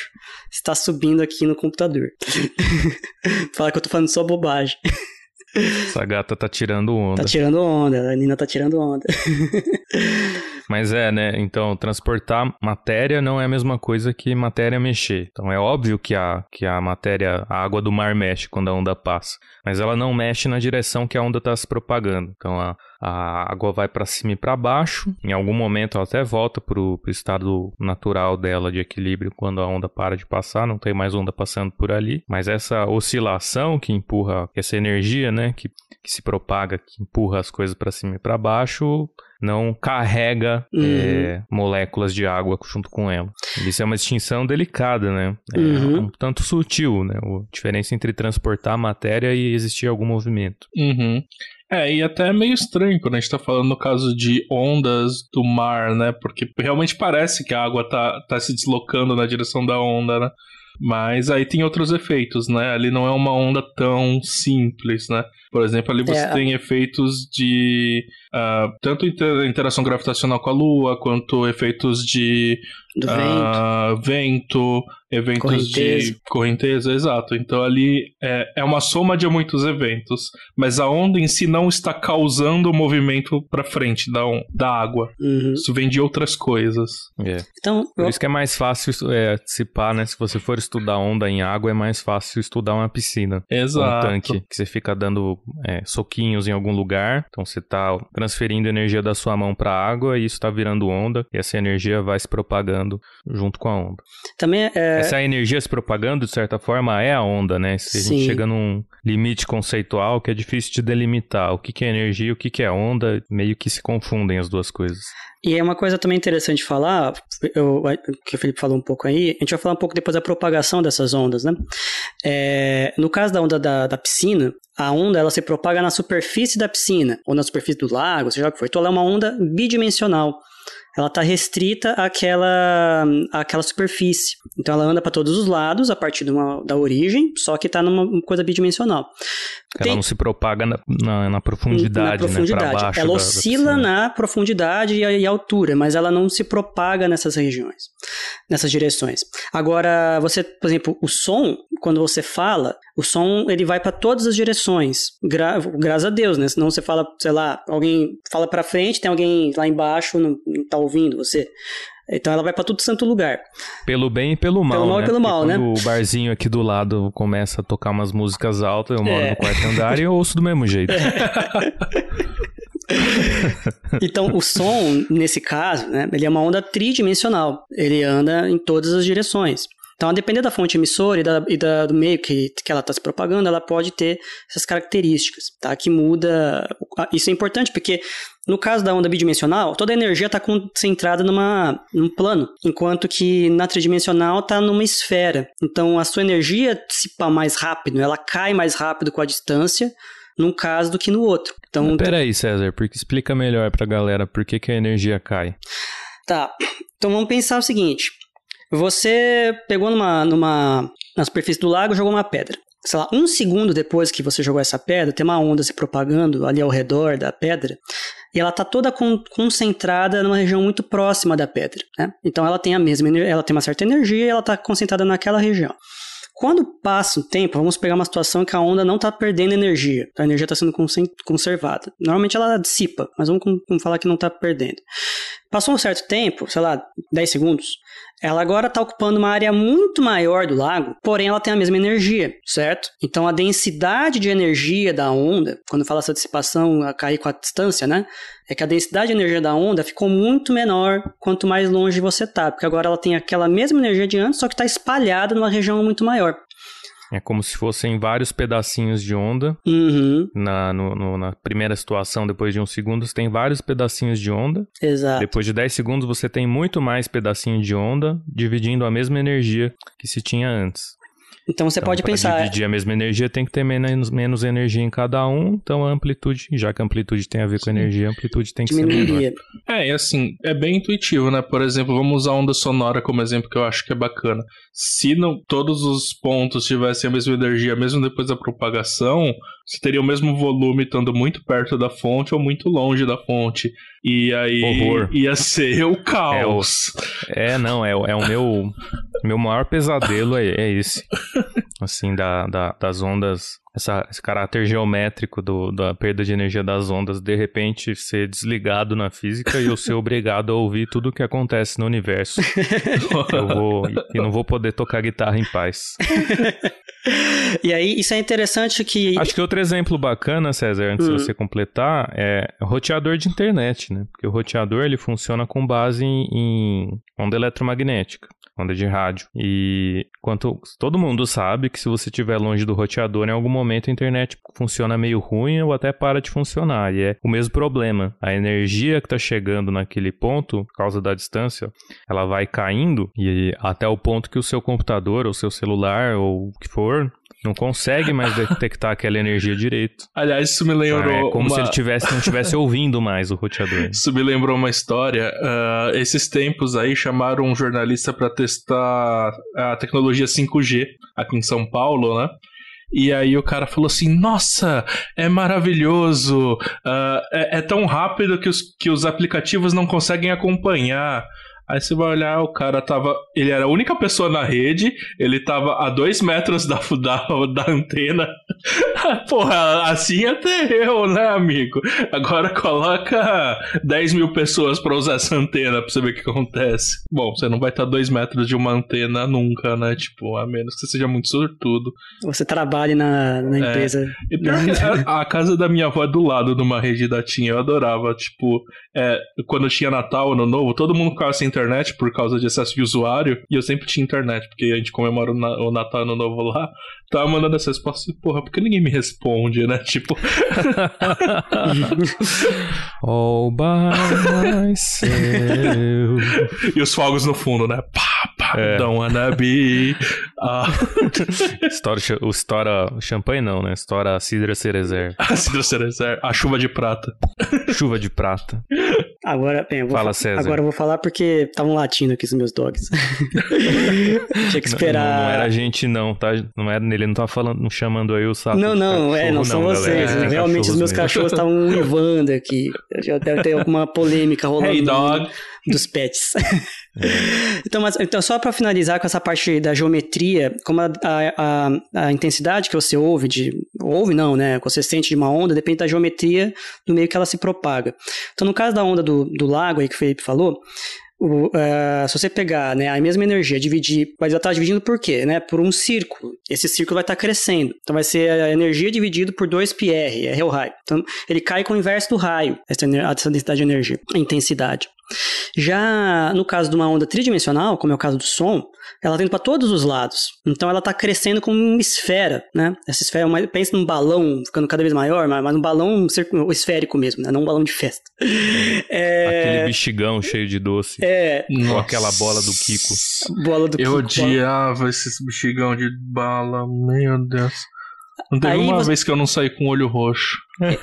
Está subindo aqui no computador. Fala que eu tô falando só bobagem. Essa gata tá tirando onda. Tá tirando onda, a Nina tá tirando onda. Mas é, né? Então, transportar matéria não é a mesma coisa que matéria mexer. Então, é óbvio que a, que a matéria, a água do mar mexe quando a onda passa. Mas ela não mexe na direção que a onda está se propagando. Então, a, a água vai para cima e para baixo. Em algum momento ela até volta para o estado natural dela de equilíbrio quando a onda para de passar, não tem mais onda passando por ali. Mas essa oscilação que empurra, essa energia, né, que, que se propaga, que empurra as coisas para cima e para baixo, não carrega uhum. é, moléculas de água junto com ela. Isso é uma distinção delicada, né? É uhum. um tanto sutil, né? A diferença entre transportar matéria e existir algum movimento. Uhum. É, e até é meio estranho quando a gente tá falando no caso de ondas do mar, né? Porque realmente parece que a água tá, tá se deslocando na direção da onda, né? Mas aí tem outros efeitos, né? Ali não é uma onda tão simples, né? Por exemplo, ali você é. tem efeitos de uh, tanto interação gravitacional com a Lua, quanto efeitos de uh, vento. vento. eventos correnteza. de correnteza, exato. Então ali é, é uma soma de muitos eventos, mas a onda em si não está causando o movimento para frente da, da água. Uhum. Isso vem de outras coisas. É. Então, Por eu... isso que é mais fácil é, antecipar, né? Se você for estudar onda em água, é mais fácil estudar uma piscina. Exato. Um tanque que você fica dando é, soquinhos em algum lugar. Então você está transferindo energia da sua mão para a água e isso está virando onda e essa energia vai se propagando junto com a onda. Também é... Essa energia se propagando, de certa forma, é a onda, né? Se a gente chega num limite conceitual que é difícil de delimitar o que, que é energia e o que, que é onda, meio que se confundem as duas coisas. E é uma coisa também interessante falar, eu, que o Felipe falou um pouco aí, a gente vai falar um pouco depois da propagação dessas ondas, né? É, no caso da onda da, da piscina, a onda ela se propaga na superfície da piscina, ou na superfície do lago, seja o que for. Então ela é uma onda bidimensional ela está restrita àquela, àquela superfície. Então ela anda para todos os lados a partir de uma, da origem, só que está numa coisa bidimensional. Ela Tem... não se propaga na, na, na profundidade, na profundidade. Né? ela oscila da na profundidade e, e altura, mas ela não se propaga nessas regiões, nessas direções. Agora, você, por exemplo, o som, quando você fala, o som ele vai para todas as direções. Gra graças a Deus, né? Senão você fala, sei lá, alguém fala para frente, tem alguém lá embaixo não, não tá ouvindo você. Então ela vai para todo santo lugar. Pelo bem e pelo mal. Pelo mal né? e pelo mal, né? Quando o barzinho aqui do lado começa a tocar umas músicas altas, eu moro é. no quarto andar e eu ouço do mesmo jeito. É. então, o som, nesse caso, né, ele é uma onda tridimensional. Ele anda em todas as direções. Então, a depender da fonte emissora e, da, e da, do meio que, que ela está se propagando, ela pode ter essas características, tá? Que muda. Isso é importante porque no caso da onda bidimensional, toda a energia está concentrada numa, num plano, enquanto que na tridimensional está numa esfera. Então a sua energia dissipa mais rápido, ela cai mais rápido com a distância, num caso do que no outro. Então, peraí, César, porque explica melhor para a galera por que, que a energia cai. Tá. Então vamos pensar o seguinte: você pegou numa, numa, na superfície do lago e jogou uma pedra. Sei lá, um segundo depois que você jogou essa pedra, tem uma onda se propagando ali ao redor da pedra, e ela está toda con concentrada numa região muito próxima da pedra. Né? Então ela tem a mesma, ela tem uma certa energia e ela está concentrada naquela região. Quando passa o tempo, vamos pegar uma situação que a onda não está perdendo energia, a energia está sendo conservada. Normalmente ela dissipa, mas vamos, vamos falar que não está perdendo. Passou um certo tempo, sei lá, 10 segundos, ela agora está ocupando uma área muito maior do lago, porém ela tem a mesma energia, certo? Então a densidade de energia da onda, quando fala essa dissipação a cair com a distância, né? É que a densidade de energia da onda ficou muito menor quanto mais longe você tá, porque agora ela tem aquela mesma energia de antes, só que está espalhada numa região muito maior. É como se fossem vários pedacinhos de onda. Uhum. Na, no, no, na primeira situação, depois de um segundo, você tem vários pedacinhos de onda. Exato. Depois de 10 segundos, você tem muito mais pedacinhos de onda, dividindo a mesma energia que se tinha antes. Então você Então, pode pensar. dividir a mesma energia, tem que ter menos, menos energia em cada um. Então a amplitude, já que a amplitude tem a ver com a energia, a amplitude tem que ser menor. Diminuiria. É, e assim, é bem intuitivo, né? Por exemplo, vamos usar a onda sonora como exemplo que eu acho que é bacana. Se não, todos os pontos tivessem a mesma energia, mesmo depois da propagação, você teria o mesmo volume estando muito perto da fonte ou muito longe da fonte. E aí Horror. ia ser o caos. É, não, é, é o meu, meu maior pesadelo é, é esse. Assim, da, da- das ondas, essa- esse caráter geométrico do- da perda de energia das ondas, de repente ser desligado na física e eu ser obrigado a ouvir tudo o que acontece no universo. Eu vou, e não vou poder tocar guitarra em paz. E aí, isso é interessante que. Acho que outro exemplo bacana, César, antes Hum. de você completar, é o roteador de internet, né? Porque o roteador ele funciona com base em, em onda eletromagnética, onda de rádio. E quanto todo mundo sabe que se você estiver longe do roteador, em algum momento a internet funciona meio ruim ou até para de funcionar. E é o mesmo problema. A energia que está chegando naquele ponto, por causa da distância, ela vai caindo e até o ponto que o seu computador ou seu celular ou o que for não consegue mais detectar aquela energia direito. Aliás, isso me lembrou. É como uma... se ele tivesse, não estivesse ouvindo mais o roteador. Isso me lembrou uma história. ah, esses tempos aí chamaram um jornalista para testar a tecnologia 5G aqui em São Paulo, né? E aí o cara falou assim: Nossa, é maravilhoso, ah, é, é tão rápido que os, que os aplicativos não conseguem acompanhar. Aí você vai olhar, o cara tava. Ele era a única pessoa na rede, ele tava a dois metros da, da, da antena. Porra, assim até eu, né, amigo? Agora coloca 10 mil pessoas pra usar essa antena pra você ver o que acontece. Bom, você não vai estar a dois metros de uma antena nunca, né? Tipo, a menos que você seja muito sortudo. Você trabalhe na, na É. empresa. Que a, a casa da minha avó é do lado de uma rede da TIM, eu adorava. Tipo, é, quando tinha Natal, Ano Novo, todo mundo ficava sem internet por causa de excesso de usuário, e eu sempre tinha internet, porque a gente comemora o, Na- o Natal, Ano Novo lá. Tava mandando essa resposta e, porra, por que ninguém me responde, né? Tipo, All by myself. e os fogos no fundo, né? Pá, pá, É. don't wanna be. Ah, Estoura, o estoura champanhe não, né? Estoura a cidra cerezer. a Cidra Cerezer, a chuva de prata. Chuva de prata. Agora, bem, eu vou Fala, fa- César. Agora eu vou falar porque estavam latindo aqui os meus dogs. Tinha que Não, esperar. não era a gente não, tá? Não era, ele não tá falando, não chamando aí o sapo. Não, não, é, não são galera. vocês. É, Realmente os meus mesmo. cachorros estavam uivando aqui. Já deve ter alguma polêmica rolando Hey, dog. dos pets. então, mas, então, só para finalizar com essa parte da geometria, como a, a, a, intensidade que você ouve, de, ouve não, né? Que você sente de uma onda, depende da geometria do meio que ela se propaga. Então, no caso da onda do, do lago aí que o Felipe falou, o, eh, se você pegar né, a mesma energia, dividir, vai estar dividindo por quê? Né? Por um círculo. Esse círculo vai estar crescendo. Então vai ser a energia dividido por 2πr, é o raio. Então ele cai com o inverso do raio, essa, essa densidade de energia, a intensidade. Já no caso de uma onda tridimensional, como é o caso do som, ela vem para todos os lados. Então ela está crescendo como uma esfera, né? Essa esfera, uma- pensa num balão ficando cada vez maior, mas, mas um balão esférico mesmo, né? Não um balão de festa. É, Aquele bexigão cheio de doce. é, Ou aquela bola do Kiko. bola do Eu Kiko, odiava esses bexigão de bala, meu Deus. Não teve Aí uma você- vez que eu não saí com o olho roxo.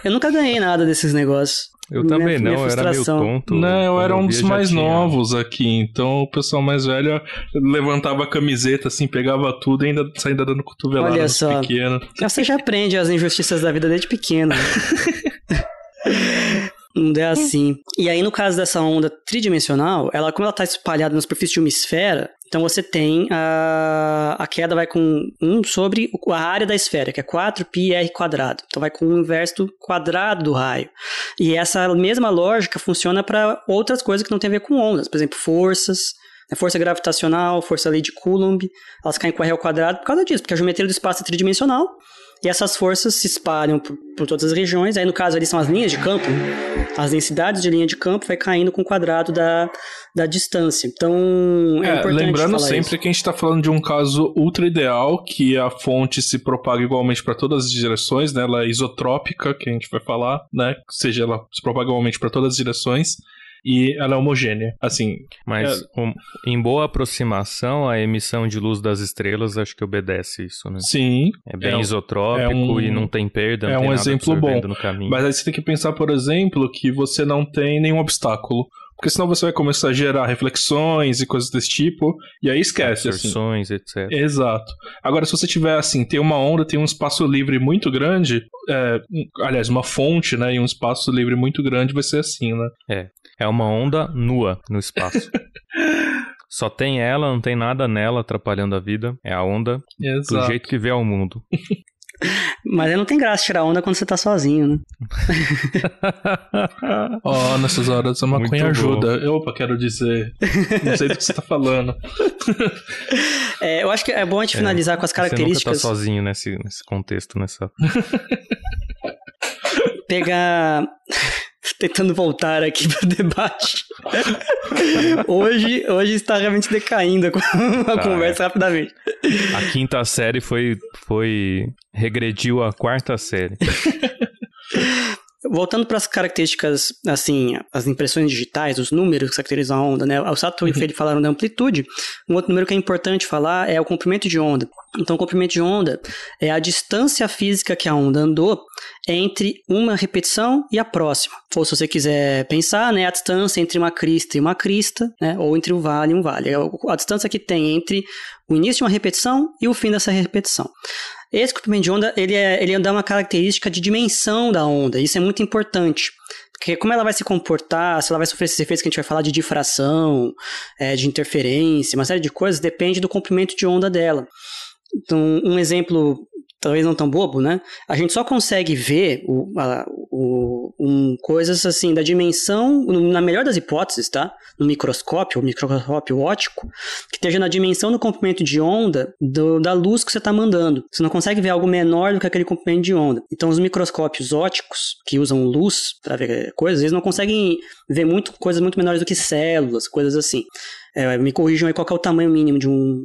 Eu nunca ganhei nada desses negócios. Eu Minha- também minha não, eu era meio tonto. Não, eu era um dos mais tinha- novos aqui, então o pessoal mais velho levantava a camiseta assim, pegava tudo e ainda saía dando cotovelada Olha só. pequenos. Você já aprende as injustiças da vida desde pequeno. Não é assim. E aí, no caso dessa onda tridimensional, ela, como ela está espalhada na superfície de uma esfera, então você tem a, a queda vai com 1 sobre a área da esfera, que é 4πr quadrado. Então vai com o inverso do quadrado do raio. E essa mesma lógica funciona para outras coisas que não tem a ver com ondas, por exemplo, forças, né, força gravitacional, força lei de Coulomb, elas caem com r ao quadrado por causa disso, porque a geometria do espaço é tridimensional e essas forças se espalham por, por, todas as regiões. Aí, no caso, ali são as linhas de campo. Né? As densidades de linha de campo vai caindo com o quadrado da, da distância. Então, é, é importante Lembrando sempre isso. que a gente está falando de um caso ultra ideal, que a fonte se propaga igualmente para todas as direções, né? Ela é isotrópica, que a gente vai falar, né? Ou seja, ela se propaga igualmente para todas as direções e ela é homogênea, assim. Mas é... um, em boa aproximação, a emissão de luz das estrelas acho que obedece isso, né? Sim. É bem é isotrópico é um, e não tem perda, não é tem um exemplo bom. no caminho. Mas aí você tem que pensar, por exemplo, que você não tem nenhum obstáculo. Porque senão você vai começar a gerar reflexões e coisas desse tipo, e aí esquece. Absorções, assim. etc. Exato. Agora, se você tiver assim, tem uma onda, tem um espaço livre muito grande, é, aliás, uma fonte, né, e um espaço livre muito grande, vai ser assim, né? É. É uma onda nua no espaço. Só tem ela, não tem nada nela atrapalhando a vida. É a onda Exato. do jeito que vê ao mundo. Mas não tem graça tirar onda quando você tá sozinho, né? Ó, oh, nessas horas a maconha Muito ajuda. Eu, opa, quero dizer. Não sei do que você tá falando. É, eu acho que é bom a gente finalizar com as características. Você nunca tá sozinho nesse, nesse contexto, nessa. Pegar tentando voltar aqui para o debate. hoje, hoje está realmente decaindo a tá, conversa é. rapidamente. A quinta série foi, foi regrediu à quarta série. Voltando para as características, assim, as impressões digitais, os números que caracterizam a onda, né? O Sato e o uhum. Felipe falaram da amplitude. Um outro número que é importante falar é o comprimento de onda. Então, o comprimento de onda é a distância física que a onda andou entre uma repetição e a próxima. Ou se você quiser pensar, né, a distância entre uma crista e uma crista, né, ou entre um vale e um vale. É a distância que tem entre o início de uma repetição e o fim dessa repetição. Esse comprimento de onda, ele, é, ele dá uma característica de dimensão da onda. Isso é muito importante. Porque como ela vai se comportar, se ela vai sofrer esses efeitos que a gente vai falar de difração, é, de interferência, uma série de coisas, depende do comprimento de onda dela. Então, um exemplo talvez não tão bobo, né? A gente só consegue ver o, a, o, um, coisas assim da dimensão, na melhor das hipóteses, tá? No microscópio, o microscópio óptico, que esteja na dimensão do comprimento de onda do, da luz que você está mandando. Você não consegue ver algo menor do que aquele comprimento de onda. Então, os microscópios óticos, que usam luz para ver coisas, eles não conseguem ver muito, coisas muito menores do que células, coisas assim. É, me corrijam aí qual é o tamanho mínimo de um.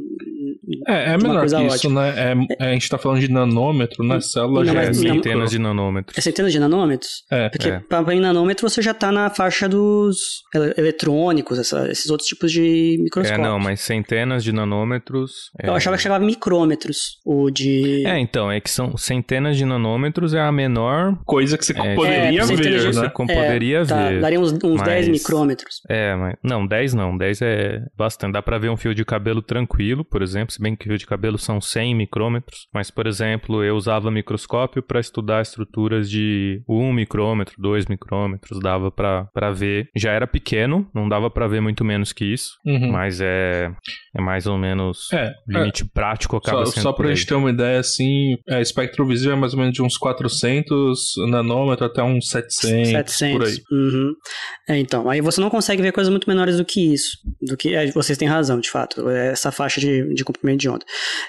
É, é menor que isso, né? É, é, a gente tá falando de nanômetro, né? Célula já é centenas de nanômetros. É centenas de nanômetros? É. Porque é. para em nanômetro você já tá na faixa dos eletrônicos, essa, esses outros tipos de microscópios. É, não, mas centenas de nanômetros. Eu achava que chegava micrômetros, o de. É, então, é que são centenas de nanômetros é a menor coisa que você poderia ver, né? Você poderia tá, ver. Daria uns, uns mas... 10 micrômetros. É, mas. Não, 10 não. 10 é bastante. Dá pra ver um fio de cabelo tranquilo, por exemplo, se bem que fio de cabelo são 100 micrômetros. Mas, por exemplo, eu usava microscópio para estudar estruturas de 1 micrômetro, 2 micrômetros, dava para ver. Já era pequeno, não dava para ver muito menos que isso, uhum. mas é, é mais ou menos é, limite é. prático acaba só, sendo. Só pra gente ter uma ideia, assim, é, espectro visível é mais ou menos de uns 400 nanômetros até uns 700, 700 por aí. Uhum. É, então, aí você não consegue ver coisas muito menores do que isso, do que é, vocês têm razão, de fato, essa faixa de, de comprimento de onda.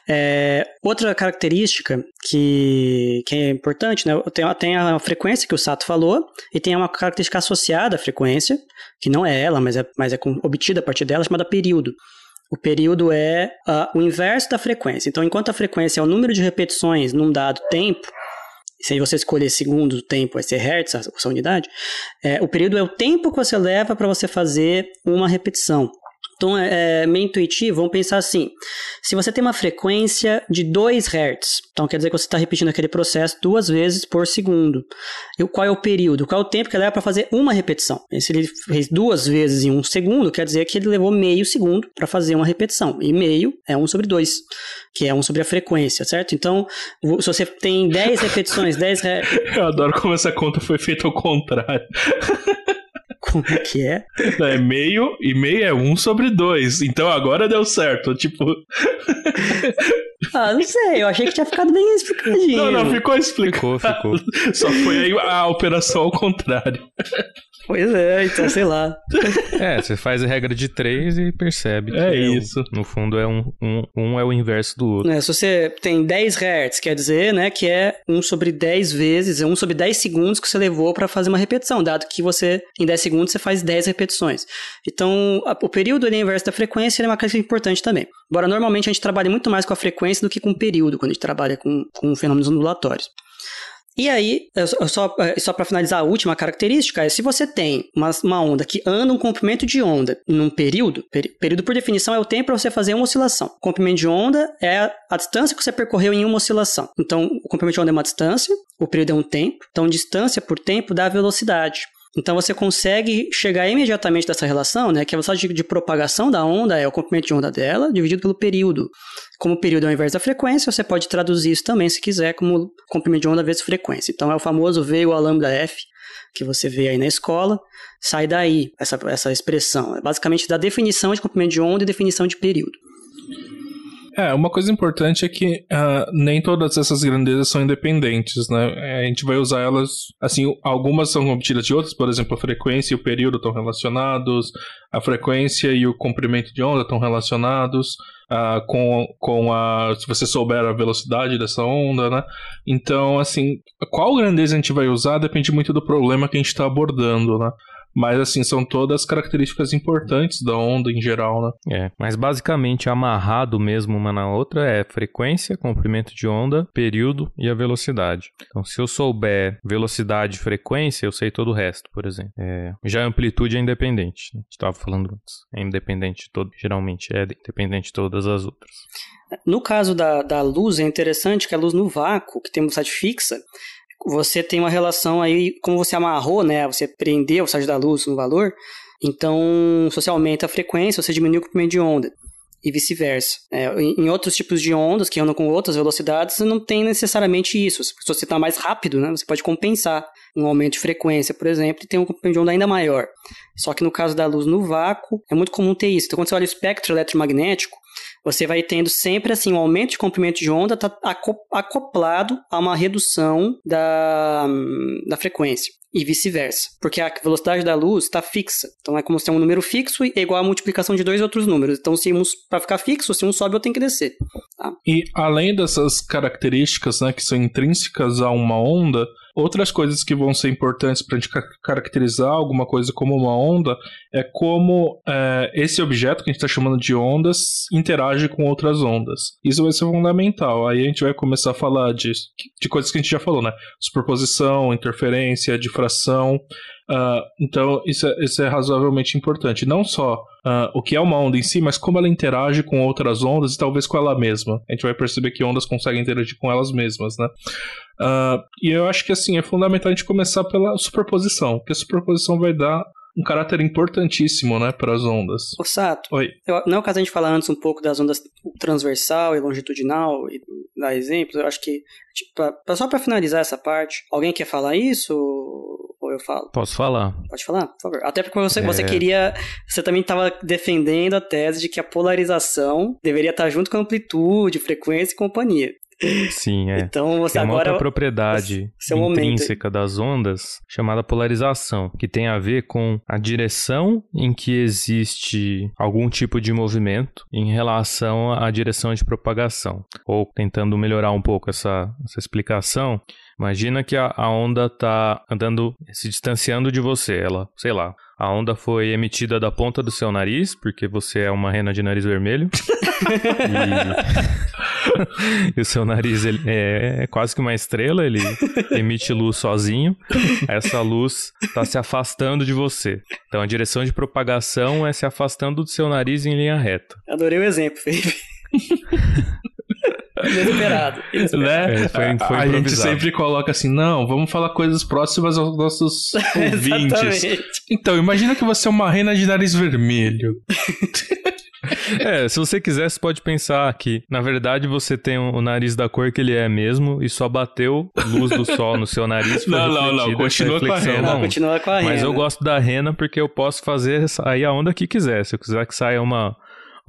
É, outra característica que, que é importante, né, tem, tem a frequência que o Sato falou, e tem uma característica associada à frequência, que não é ela, mas é, mas é obtida a partir dela, chamada período. O período é uh, o inverso da frequência. Então, enquanto a frequência é o número de repetições num dado tempo, se você escolher segundo o tempo, vai ser hertz, essa unidade, é, o período é o tempo que você leva para você fazer uma repetição. Então, é, é meio intuitivo, vamos pensar assim. Se você tem uma frequência de 2 Hz, então quer dizer que você está repetindo aquele processo duas vezes por segundo. E qual é o período? Qual é o tempo que leva para fazer uma repetição? E se ele fez duas vezes em um segundo, quer dizer que ele levou meio segundo para fazer uma repetição. E meio é 1 sobre 2, que é 1 sobre a frequência, certo? Então, se você tem 10 repetições, 10 Hz... Eu adoro como essa conta foi feita ao contrário. Como é que é? É meio, e meio é um sobre dois. Então agora deu certo. Tipo. ah, não sei. Eu achei que tinha ficado bem explicadinho. Não, não, ficou explicado. Ficou, ficou. Só foi aí a operação ao contrário. Pois é, então sei lá. É, você faz a regra de três e percebe que é isso. no fundo é um, um, um é o inverso do outro. É, se você tem 10 Hz, quer dizer, né, que é 1 sobre 10 vezes, é 1 sobre 10 segundos que você levou para fazer uma repetição, dado que você, em 10 segundos, você faz 10 repetições. Então, a, o período ali inverso da frequência é uma coisa importante também. Embora normalmente a gente trabalhe muito mais com a frequência do que com o período, quando a gente trabalha com, com fenômenos ondulatórios. E aí, só, só para finalizar, a última característica é se você tem uma, uma onda que anda um comprimento de onda num período, período por definição é o tempo para você fazer uma oscilação. O comprimento de onda é a, a distância que você percorreu em uma oscilação. Então, o comprimento de onda é uma distância, o período é um tempo, então distância por tempo dá velocidade. Então você consegue chegar imediatamente dessa relação, né, que a velocidade de, propagação da onda é o comprimento de onda dela dividido pelo período. Como o período é ao invés da frequência, você pode traduzir isso também, se quiser, como comprimento de onda vezes frequência. Então é o famoso V igual a lambda F, que você vê aí na escola, sai daí essa, essa expressão. É basicamente da definição de comprimento de onda e definição de período. É, uma coisa importante é que uh, nem todas essas grandezas são independentes, né? É, a gente vai usar elas, assim, algumas são obtidas de outras, por exemplo, a frequência e o período estão relacionados, a frequência e o comprimento de onda estão relacionados, uh, com, com a. se você souber a velocidade dessa onda, né? Então, assim, qual grandeza a gente vai usar depende muito do problema que a gente está abordando, né? Mas, assim, são todas características importantes da onda em geral, né? É, mas basicamente amarrado mesmo uma na outra é frequência, comprimento de onda, período e a velocidade. Então, se eu souber velocidade e frequência, eu sei todo o resto, por exemplo. É, já a amplitude é independente. Né? A gente estava falando antes. É independente de todo, geralmente é independente de todas as outras. No caso da, da luz, é interessante que a luz no vácuo, que tem velocidade fixa, você tem uma relação aí, como você amarrou, né? Você prendeu o site da luz no valor, então se você aumenta a frequência, você diminui o comprimento de onda. E vice-versa. É, em outros tipos de ondas que andam com outras velocidades, não tem necessariamente isso. Se você está mais rápido, né, você pode compensar um aumento de frequência, por exemplo, e ter um comprimento de onda ainda maior. Só que no caso da luz no vácuo, é muito comum ter isso. Então, quando você olha o espectro eletromagnético, você vai tendo sempre assim um aumento de comprimento de onda tá acoplado a uma redução da, da frequência e vice-versa, porque a velocidade da luz está fixa. Então é como se tem um número fixo é igual a multiplicação de dois outros números. Então se um para ficar fixo, se um sobe, eu tenho que descer. Tá? E além dessas características, né, que são intrínsecas a uma onda, Outras coisas que vão ser importantes para a gente caracterizar alguma coisa como uma onda é como é, esse objeto que a gente está chamando de ondas interage com outras ondas. Isso vai ser fundamental. Aí a gente vai começar a falar de, de coisas que a gente já falou, né? Superposição, interferência, difração. Uh, então, isso é, isso é razoavelmente importante. Não só uh, o que é uma onda em si, mas como ela interage com outras ondas e talvez com ela mesma. A gente vai perceber que ondas conseguem interagir com elas mesmas, né? Uh, e eu acho que assim é fundamental a gente começar pela superposição, porque a superposição vai dar um caráter importantíssimo, né, para as ondas. O Sato, Oi. Eu, não é o caso a gente falar antes um pouco das ondas transversal e longitudinal e dar exemplos, eu acho que, tipo, pra, só para finalizar essa parte, alguém quer falar isso eu falo? Posso falar. Pode falar, por favor. Até porque você, é... você queria, você também estava defendendo a tese de que a polarização deveria estar junto com a amplitude, frequência e companhia. Sim, é. Então você tem uma agora. outra propriedade intrínseca momento. das ondas chamada polarização, que tem a ver com a direção em que existe algum tipo de movimento em relação à direção de propagação. Ou tentando melhorar um pouco essa, essa explicação, Imagina que a, a onda está andando, se distanciando de você. Ela, sei lá, a onda foi emitida da ponta do seu nariz, porque você é uma rena de nariz vermelho. e e o seu nariz ele é, é quase que uma estrela, ele emite luz sozinho. Essa luz está se afastando de você. Então a direção de propagação é se afastando do seu nariz em linha reta. Adorei o exemplo, Felipe. Inesperado. Né? É, foi, foi a, gente sempre coloca assim, não, vamos falar coisas próximas aos nossos ouvintes. então, imagina que você é uma rena de nariz vermelho. É, se você quiser, você pode pensar que, na verdade, você tem o nariz da cor que ele é mesmo e só bateu luz do sol no seu nariz. Não, não, não, continua com a rena. Não, continua com a rena. Mas eu gosto da rena porque eu posso fazer sair a onda que quiser. Se eu quiser que saia uma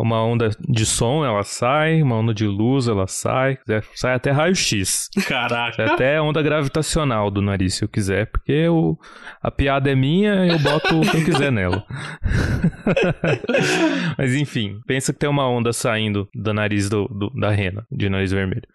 uma onda de som, ela sai, uma onda de luz, ela sai, sai até raio-x. Caraca. Sai até onda gravitacional do nariz, se eu quiser, porque o, a piada é minha, eu boto o que eu quiser nela. Mas enfim, pensa que tem uma onda saindo do nariz do, do da rena, de nariz vermelho.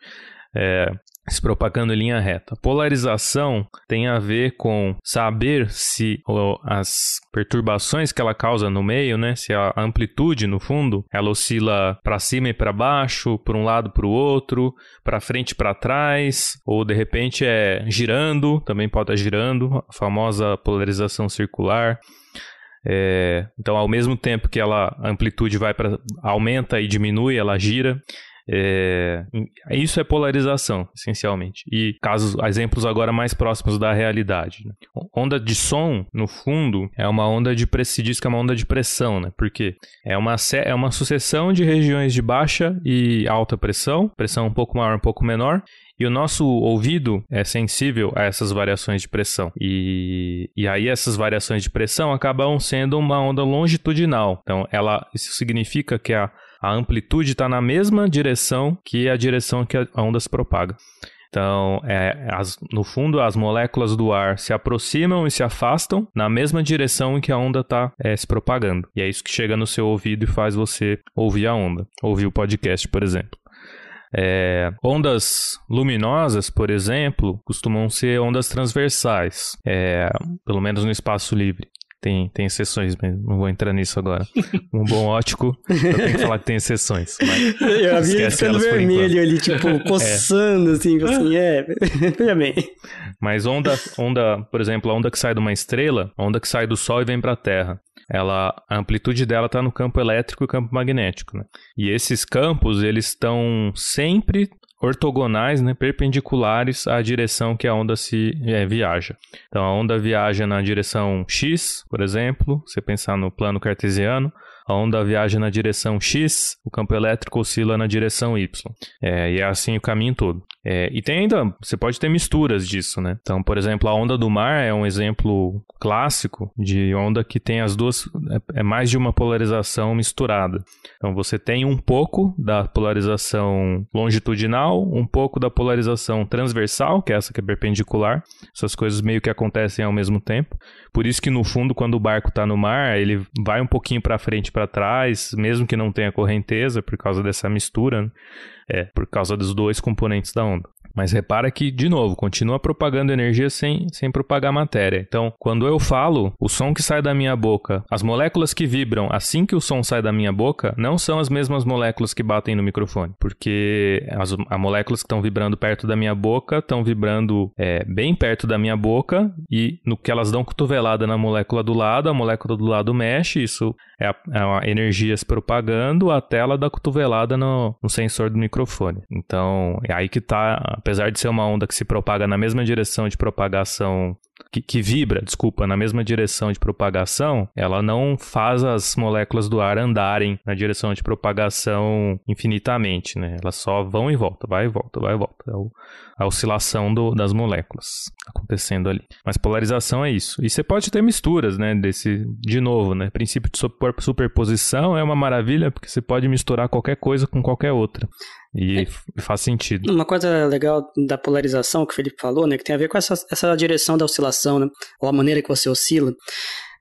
É, se propagando em linha reta. Polarização tem a ver com saber se as perturbações que ela causa no meio, né, se a amplitude no fundo, ela oscila para cima e para baixo, para um lado para o outro, para frente e para trás, ou de repente é girando, também pode estar girando, a famosa polarização circular. É, então, ao mesmo tempo que ela a amplitude vai para aumenta e diminui, ela gira. É, isso é polarização, essencialmente. E casos, exemplos agora mais próximos da realidade. Né? Onda de som, no fundo, é uma onda de se diz que é uma onda de pressão, né? Porque é uma, é uma sucessão de regiões de baixa e alta pressão, pressão um pouco maior, um pouco menor, e o nosso ouvido é sensível a essas variações de pressão. E, e aí essas variações de pressão acabam sendo uma onda longitudinal. Então, ela, isso significa que a a amplitude está na mesma direção que a direção que a onda se propaga. Então, é, as, no fundo, as moléculas do ar se aproximam e se afastam na mesma direção em que a onda está é, se propagando. E é isso que chega no seu ouvido e faz você ouvir a onda, ouvir o podcast, por exemplo. É, ondas luminosas, por exemplo, costumam ser ondas transversais, é, pelo menos no espaço livre. Tem, tem exceções, mas não vou entrar nisso agora. Um bom ótico, eu tenho que falar que tem exceções. eu vi ele ficando vermelho ali, tipo, é. coçando, é. assim, assim, é, veja bem. Mas onda, onda, por exemplo, a onda que sai de uma estrela, a onda que sai do Sol e vem para a Terra, ela, a amplitude dela está no campo elétrico e campo magnético, né? E esses campos, eles estão sempre ortogonais, né, perpendiculares à direção que a onda se é, viaja. Então a onda viaja na direção x, por exemplo, você pensar no plano cartesiano, a onda viaja na direção x, o campo elétrico oscila na direção y. É, e é assim o caminho todo. É, e tem ainda, você pode ter misturas disso, né? Então, por exemplo, a onda do mar é um exemplo clássico de onda que tem as duas, é, é mais de uma polarização misturada. Então, você tem um pouco da polarização longitudinal, um pouco da polarização transversal, que é essa que é perpendicular. Essas coisas meio que acontecem ao mesmo tempo. Por isso que no fundo, quando o barco está no mar, ele vai um pouquinho para frente, para trás, mesmo que não tenha correnteza, por causa dessa mistura. Né? É, por causa dos dois componentes da onda. Mas repara que, de novo, continua propagando energia sem, sem propagar matéria. Então, quando eu falo, o som que sai da minha boca, as moléculas que vibram assim que o som sai da minha boca, não são as mesmas moléculas que batem no microfone. Porque as, as moléculas que estão vibrando perto da minha boca estão vibrando é, bem perto da minha boca e no que elas dão cotovelada na molécula do lado, a molécula do lado mexe, isso é a, é a energia se propagando até ela dar cotovelada no, no sensor do microfone. Então, é aí que está apesar de ser uma onda que se propaga na mesma direção de propagação que, que, vibra, desculpa, na mesma direção de propagação, ela não faz as moléculas do ar andarem na direção de propagação infinitamente, né? Elas só vão e voltam, vai e volta, vai e volta. É a oscilação do, das moléculas acontecendo ali. Mas polarização é isso. E você pode ter misturas, né? Desse, de novo, né? Princípio de superposição é uma maravilha porque você pode misturar qualquer coisa com qualquer outra. E é. faz sentido. Uma coisa legal da polarização que o Felipe falou, né? Que tem a ver com essa, essa direção da oscilação, né? Ou a maneira que você oscila.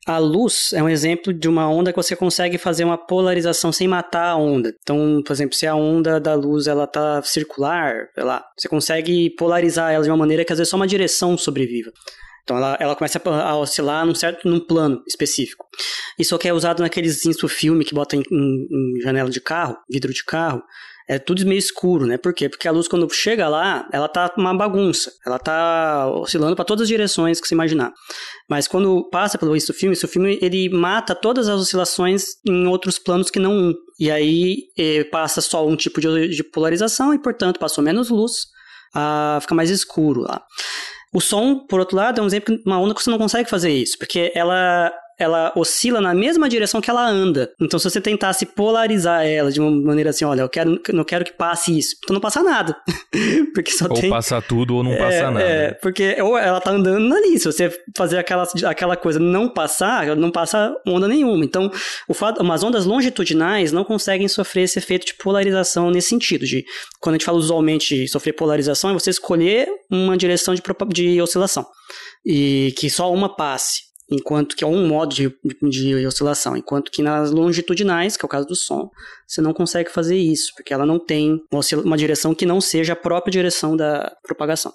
A luz é um exemplo de uma onda que você consegue fazer uma polarização sem matar a onda. Então, por exemplo, se a onda da luz ela tá circular, sei lá, você consegue polarizar ela de uma maneira que às vezes só uma direção sobreviva. Então ela, ela começa a oscilar num certo num plano específico. Isso é que é usado naqueles filme que bota em, em, em janela de carro, vidro de carro, é tudo meio escuro, né? Por quê? Porque a luz, quando chega lá, ela tá uma bagunça. Ela tá oscilando para todas as direções que você imaginar. Mas quando passa pelo isso filme, esse filme ele mata todas as oscilações em outros planos que não um. E aí eh, passa só um tipo de, de polarização e, portanto, passou menos luz, ah, fica mais escuro lá. O som, por outro lado, é um exemplo de uma onda que você não consegue fazer isso, porque ela ela oscila na mesma direção que ela anda. Então, se você tentasse polarizar ela de uma maneira assim, olha, eu quero, não quero que passe isso, então não passa nada. porque só ou tem... passa tudo ou não passa é, nada. É, porque ou ela tá andando ali, se você fazer aquela, aquela coisa não passar, não passa onda nenhuma. Então, o fato, umas ondas longitudinais não conseguem sofrer esse efeito de polarização nesse sentido, de quando a gente fala usualmente sofrer polarização, é você escolher uma direção de, de oscilação e que só uma passe enquanto que é um modo de, de, oscilação, enquanto que nas longitudinais, que é o caso do som, você não consegue fazer isso, porque ela não tem uma, uma direção que não seja a própria direção da propagação.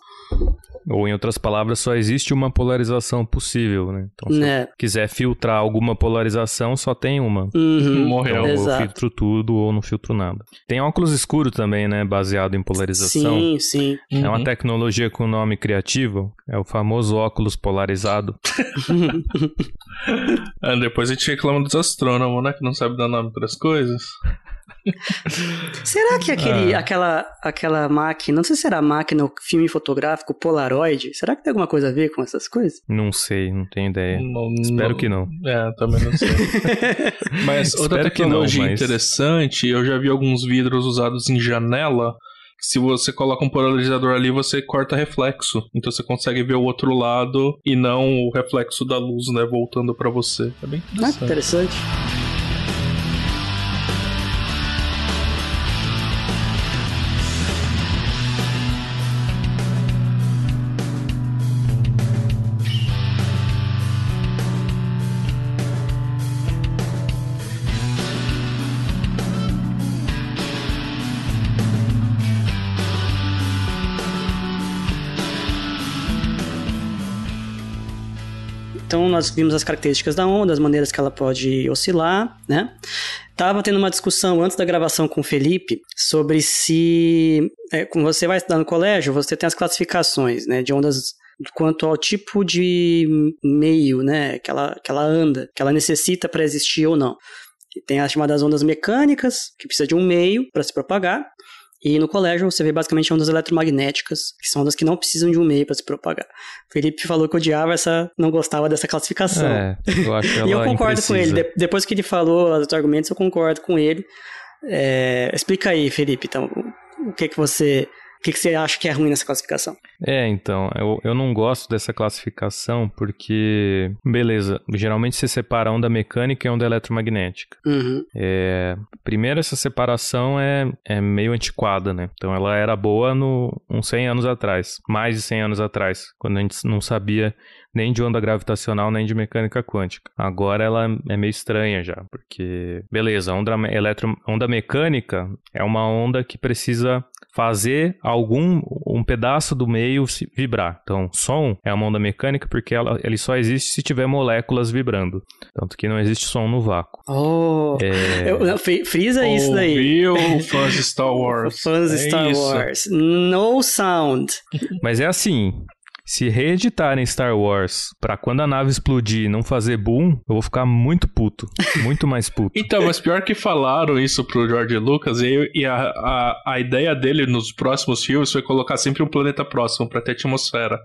Ou, em outras palavras, só existe uma polarização possível, né? Então, se é. quiser filtrar alguma polarização, só tem uma. Uhum, Morreu. Então, eu filtro tudo ou não filtro nada. Tem óculos escuro também, né? Baseado em polarização. Sim, sim. É uma uhum. tecnologia com nome criativo. É o famoso óculos polarizado. ah, depois a gente reclama dos astrônomos, né? Que não sabe dar nome para as coisas. será que aquele, ah. aquela, aquela máquina, não sei se era máquina ou filme fotográfico Polaroid, será que tem alguma coisa a ver com essas coisas? Não sei, não tenho ideia. Não, Espero não, que não. É, também não sei. mas outra tecnologia não, mas... interessante, eu já vi alguns vidros usados em janela se você coloca um polarizador ali, você corta reflexo. Então você consegue ver o outro lado e não o reflexo da luz, né, voltando para você. É bem interessante. Ah, interessante. Então nós vimos as características da onda, as maneiras que ela pode oscilar, né? Tava tendo uma discussão antes da gravação com o Felipe sobre se, é, quando você vai estudar no colégio, você tem as classificações, né, de ondas quanto ao tipo de meio, né, que ela, que ela anda, que ela necessita para existir ou não. E tem as chamadas ondas mecânicas, que precisa de um meio para se propagar, e no colégio você vê basicamente ondas eletromagnéticas, que são ondas que não precisam de um meio para se propagar. O Felipe falou que odiava essa, não gostava dessa classificação. É, eu acho E eu concordo imprecisa. com ele. De, depois que ele falou os argumentos, eu concordo com ele. É, explica aí, Felipe, então, o que que você o que, que, você acha que é ruim nessa classificação? É, então, eu, eu não gosto dessa classificação porque, beleza, geralmente você separa onda mecânica e onda eletromagnética. Uhum. É, primeiro, essa separação é, é meio antiquada, né? Então, ela era boa no, uns 100 anos atrás, mais de 100 anos atrás, quando a gente não sabia nem de onda gravitacional, nem de mecânica quântica. Agora ela é meio estranha já, porque, beleza, onda, eletro, onda mecânica é uma onda que precisa fazer algum um pedaço do meio vibrar. Então, som é uma onda mecânica porque ela, ele só existe se tiver moléculas vibrando. Tanto que não existe som no vácuo. Oh! É... Eu, frisa isso daí. Viu, fãs de Star Wars. Fãs de é Star isso. Wars. No sound. Mas é assim, se reeditarem Star Wars pra quando a nave explodir não fazer boom, eu vou ficar muito puto. Muito mais puto. então, mas pior que falaram isso pro George Lucas e, e a, a, a ideia dele nos próximos filmes foi colocar sempre um planeta próximo pra ter atmosfera.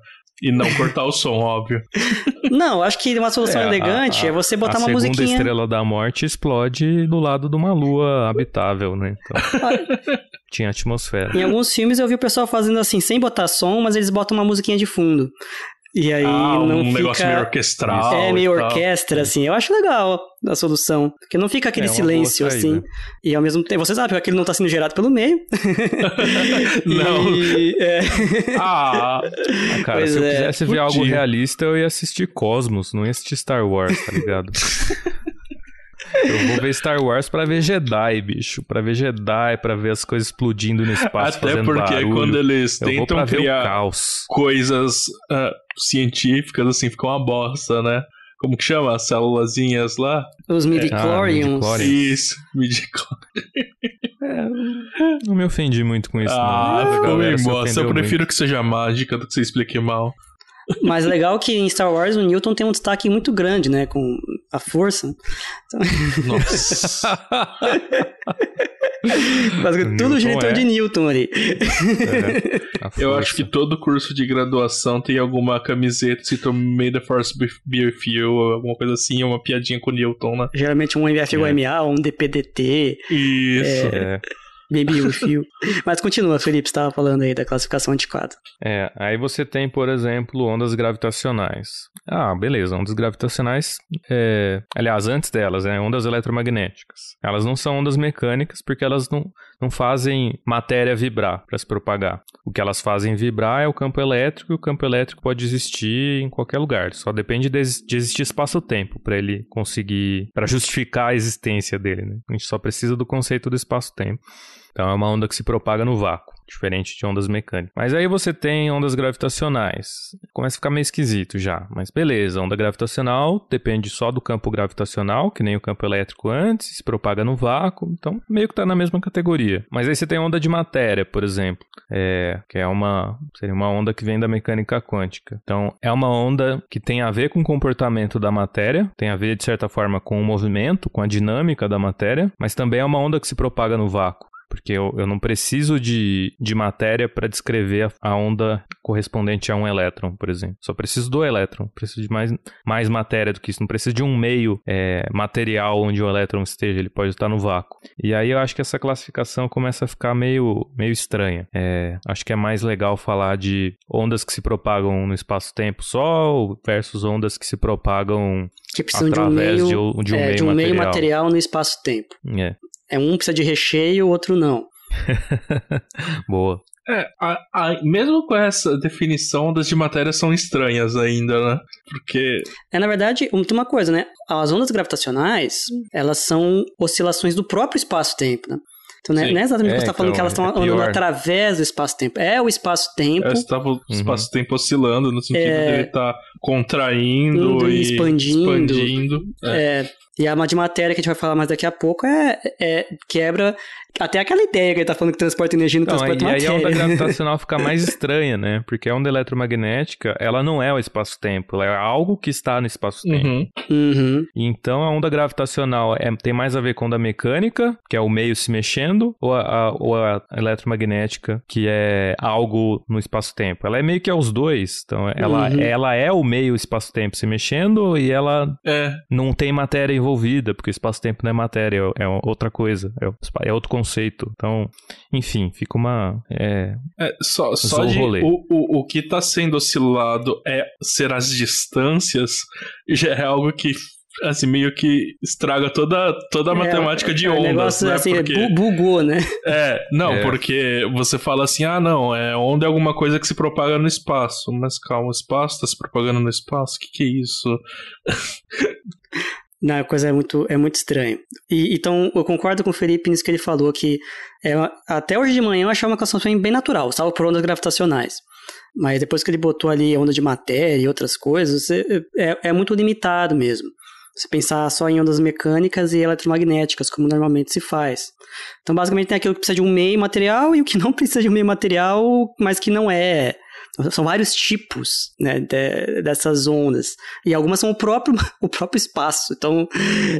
E não cortar o som, óbvio. Não, acho que uma solução é, elegante a, a, é você botar uma musiquinha. A segunda estrela da morte explode do lado de uma lua habitável, né? Então, tinha atmosfera. Em alguns filmes eu vi o pessoal fazendo assim, sem botar som, mas eles botam uma musiquinha de fundo. E aí ah, não um fica... negócio meio orquestral. É, meio orquestra, assim. Eu acho legal a solução. Porque não fica aquele é silêncio, assim. E ao mesmo tempo, você sabe que aquele não tá sendo gerado pelo meio. não. E, é... ah, cara, pois se eu é. quisesse ver algo realista, eu ia assistir Cosmos, não ia assistir Star Wars, tá ligado? Eu vou ver Star Wars pra ver Jedi, bicho. Pra ver Jedi, pra ver as coisas explodindo no espaço, Até fazendo porque barulho. quando eles tentam criar coisas uh, científicas, assim, fica uma bosta, né? Como que chama? As célulazinhas lá? Os midichlorians. É. Ah, Isso, midichlorians. É, não me ofendi muito com isso. Ah, não. ficou bem bosta. Eu prefiro muito. que seja mágica do que você explique mal. Mas legal que em Star Wars o Newton tem um destaque muito grande, né? Com a força. Nossa. Mas tudo genitor é. de Newton ali. É, Eu acho que todo curso de graduação tem alguma camiseta escrito May the Force be with you, ou alguma coisa assim, uma piadinha com o Newton, né? Geralmente um MFOMA, um DPDT, Isso. É, Baby with you. Mas continua, Felipe, estava falando aí da classificação antiquada. é, aí você tem, por exemplo, ondas gravitacionais. Ah, beleza, ondas gravitacionais, é, aliás, antes delas, é ondas eletromagnéticas. Elas não são ondas mecânicas porque elas não, não fazem matéria vibrar para se propagar. O que elas fazem vibrar é o campo elétrico, e o campo elétrico pode existir em qualquer lugar. Só depende de, ex- de existir espaço-tempo para ele conseguir, para justificar a existência dele. Né? A gente só precisa do conceito do espaço-tempo. Então é uma onda que se propaga no vácuo, diferente de ondas mecânicas. Mas aí você tem ondas gravitacionais. Começa a ficar meio esquisito já, mas beleza. Onda gravitacional depende só do campo gravitacional, que nem o campo elétrico antes, se propaga no vácuo, então meio que tá na mesma categoria. Mas aí você tem onda de matéria, por exemplo, é, que é uma seria uma onda que vem da mecânica quântica. Então é uma onda que tem a ver com o comportamento da matéria, tem a ver de certa forma com o movimento, com a dinâmica da matéria, mas também é uma onda que se propaga no vácuo. Porque eu, eu não preciso de, de matéria para descrever a, a onda correspondente a um elétron, por exemplo. Só preciso do elétron. Preciso de mais, mais matéria do que isso. Não preciso de um meio é, material onde o elétron esteja. Ele pode estar no vácuo. E aí eu acho que essa classificação começa a ficar meio, meio estranha. É, acho que é mais legal falar de ondas que se propagam no espaço-tempo só versus ondas que se propagam Que precisam de um através meio, de, um- de um, é, meio, de um meio material. material no espaço-tempo. É. É um precisa de recheio, o outro não. Boa. É, a- a- mesmo com essa definição, ondas de matéria são estranhas ainda, né? Porque. É, na verdade, tem uma coisa, né? As ondas gravitacionais, elas são oscilações do próprio espaço-tempo, né? Então, né, não é exatamente o É, que você está falando então, que elas estão é andando através do espaço-tempo. É o espaço-tempo estava o espaço-tempo oscilando, no sentido É. de ele estar contraindo Indo e e expandindo. expandindo. É. É, e a de matéria que a gente vai falar mais daqui a pouco é, é- quebra até aquela ideia que ele tá falando que transporta energia no Então, transporte e aí a onda matéria. gravitacional fica mais estranha, né? Porque a onda eletromagnética, ela não é o espaço-tempo, ela é algo que está no espaço-tempo. Uhum. Uhum. Então a onda gravitacional é- tem mais a ver com a onda mecânica, que é o meio se mexendo, ou a, a- ou a eletromagnética, que é algo no espaço-tempo. Ela é meio que aos dois. Então ela, Uhum. ela é o meio espaço-tempo se mexendo e ela É, não tem matéria envolvida, porque espaço-tempo não é matéria, é é outra coisa, é, é outro conceito. Então, enfim, fica uma. é, é, só, só de rolê. o, o, o que está sendo oscilado é ser as distâncias, já é algo que assim, meio que estraga toda, toda a É, matemática de é, ondas, O negócio né? assim, Porque... bu- bugou, né? É, não, É. porque você fala assim, ah, não, é onda é alguma coisa que se propaga no espaço. Mas calma, o espaço tá se propagando no espaço? O que, que é isso? Não, a coisa é muito, é muito estranha. E, então, eu concordo com o Felipe nisso que ele falou, que é, até hoje de manhã eu achava uma classificação bem natural, salvo por ondas gravitacionais. Mas depois que ele botou ali onda de matéria e outras coisas, é, é, é muito limitado mesmo. Você pensar só em ondas mecânicas e eletromagnéticas, como normalmente se faz. Então, basicamente, tem aquilo que precisa de um meio material e o que não precisa de um meio material, mas que não é. São vários tipos né, de- dessas ondas. E algumas são o próprio, o próprio espaço. Então,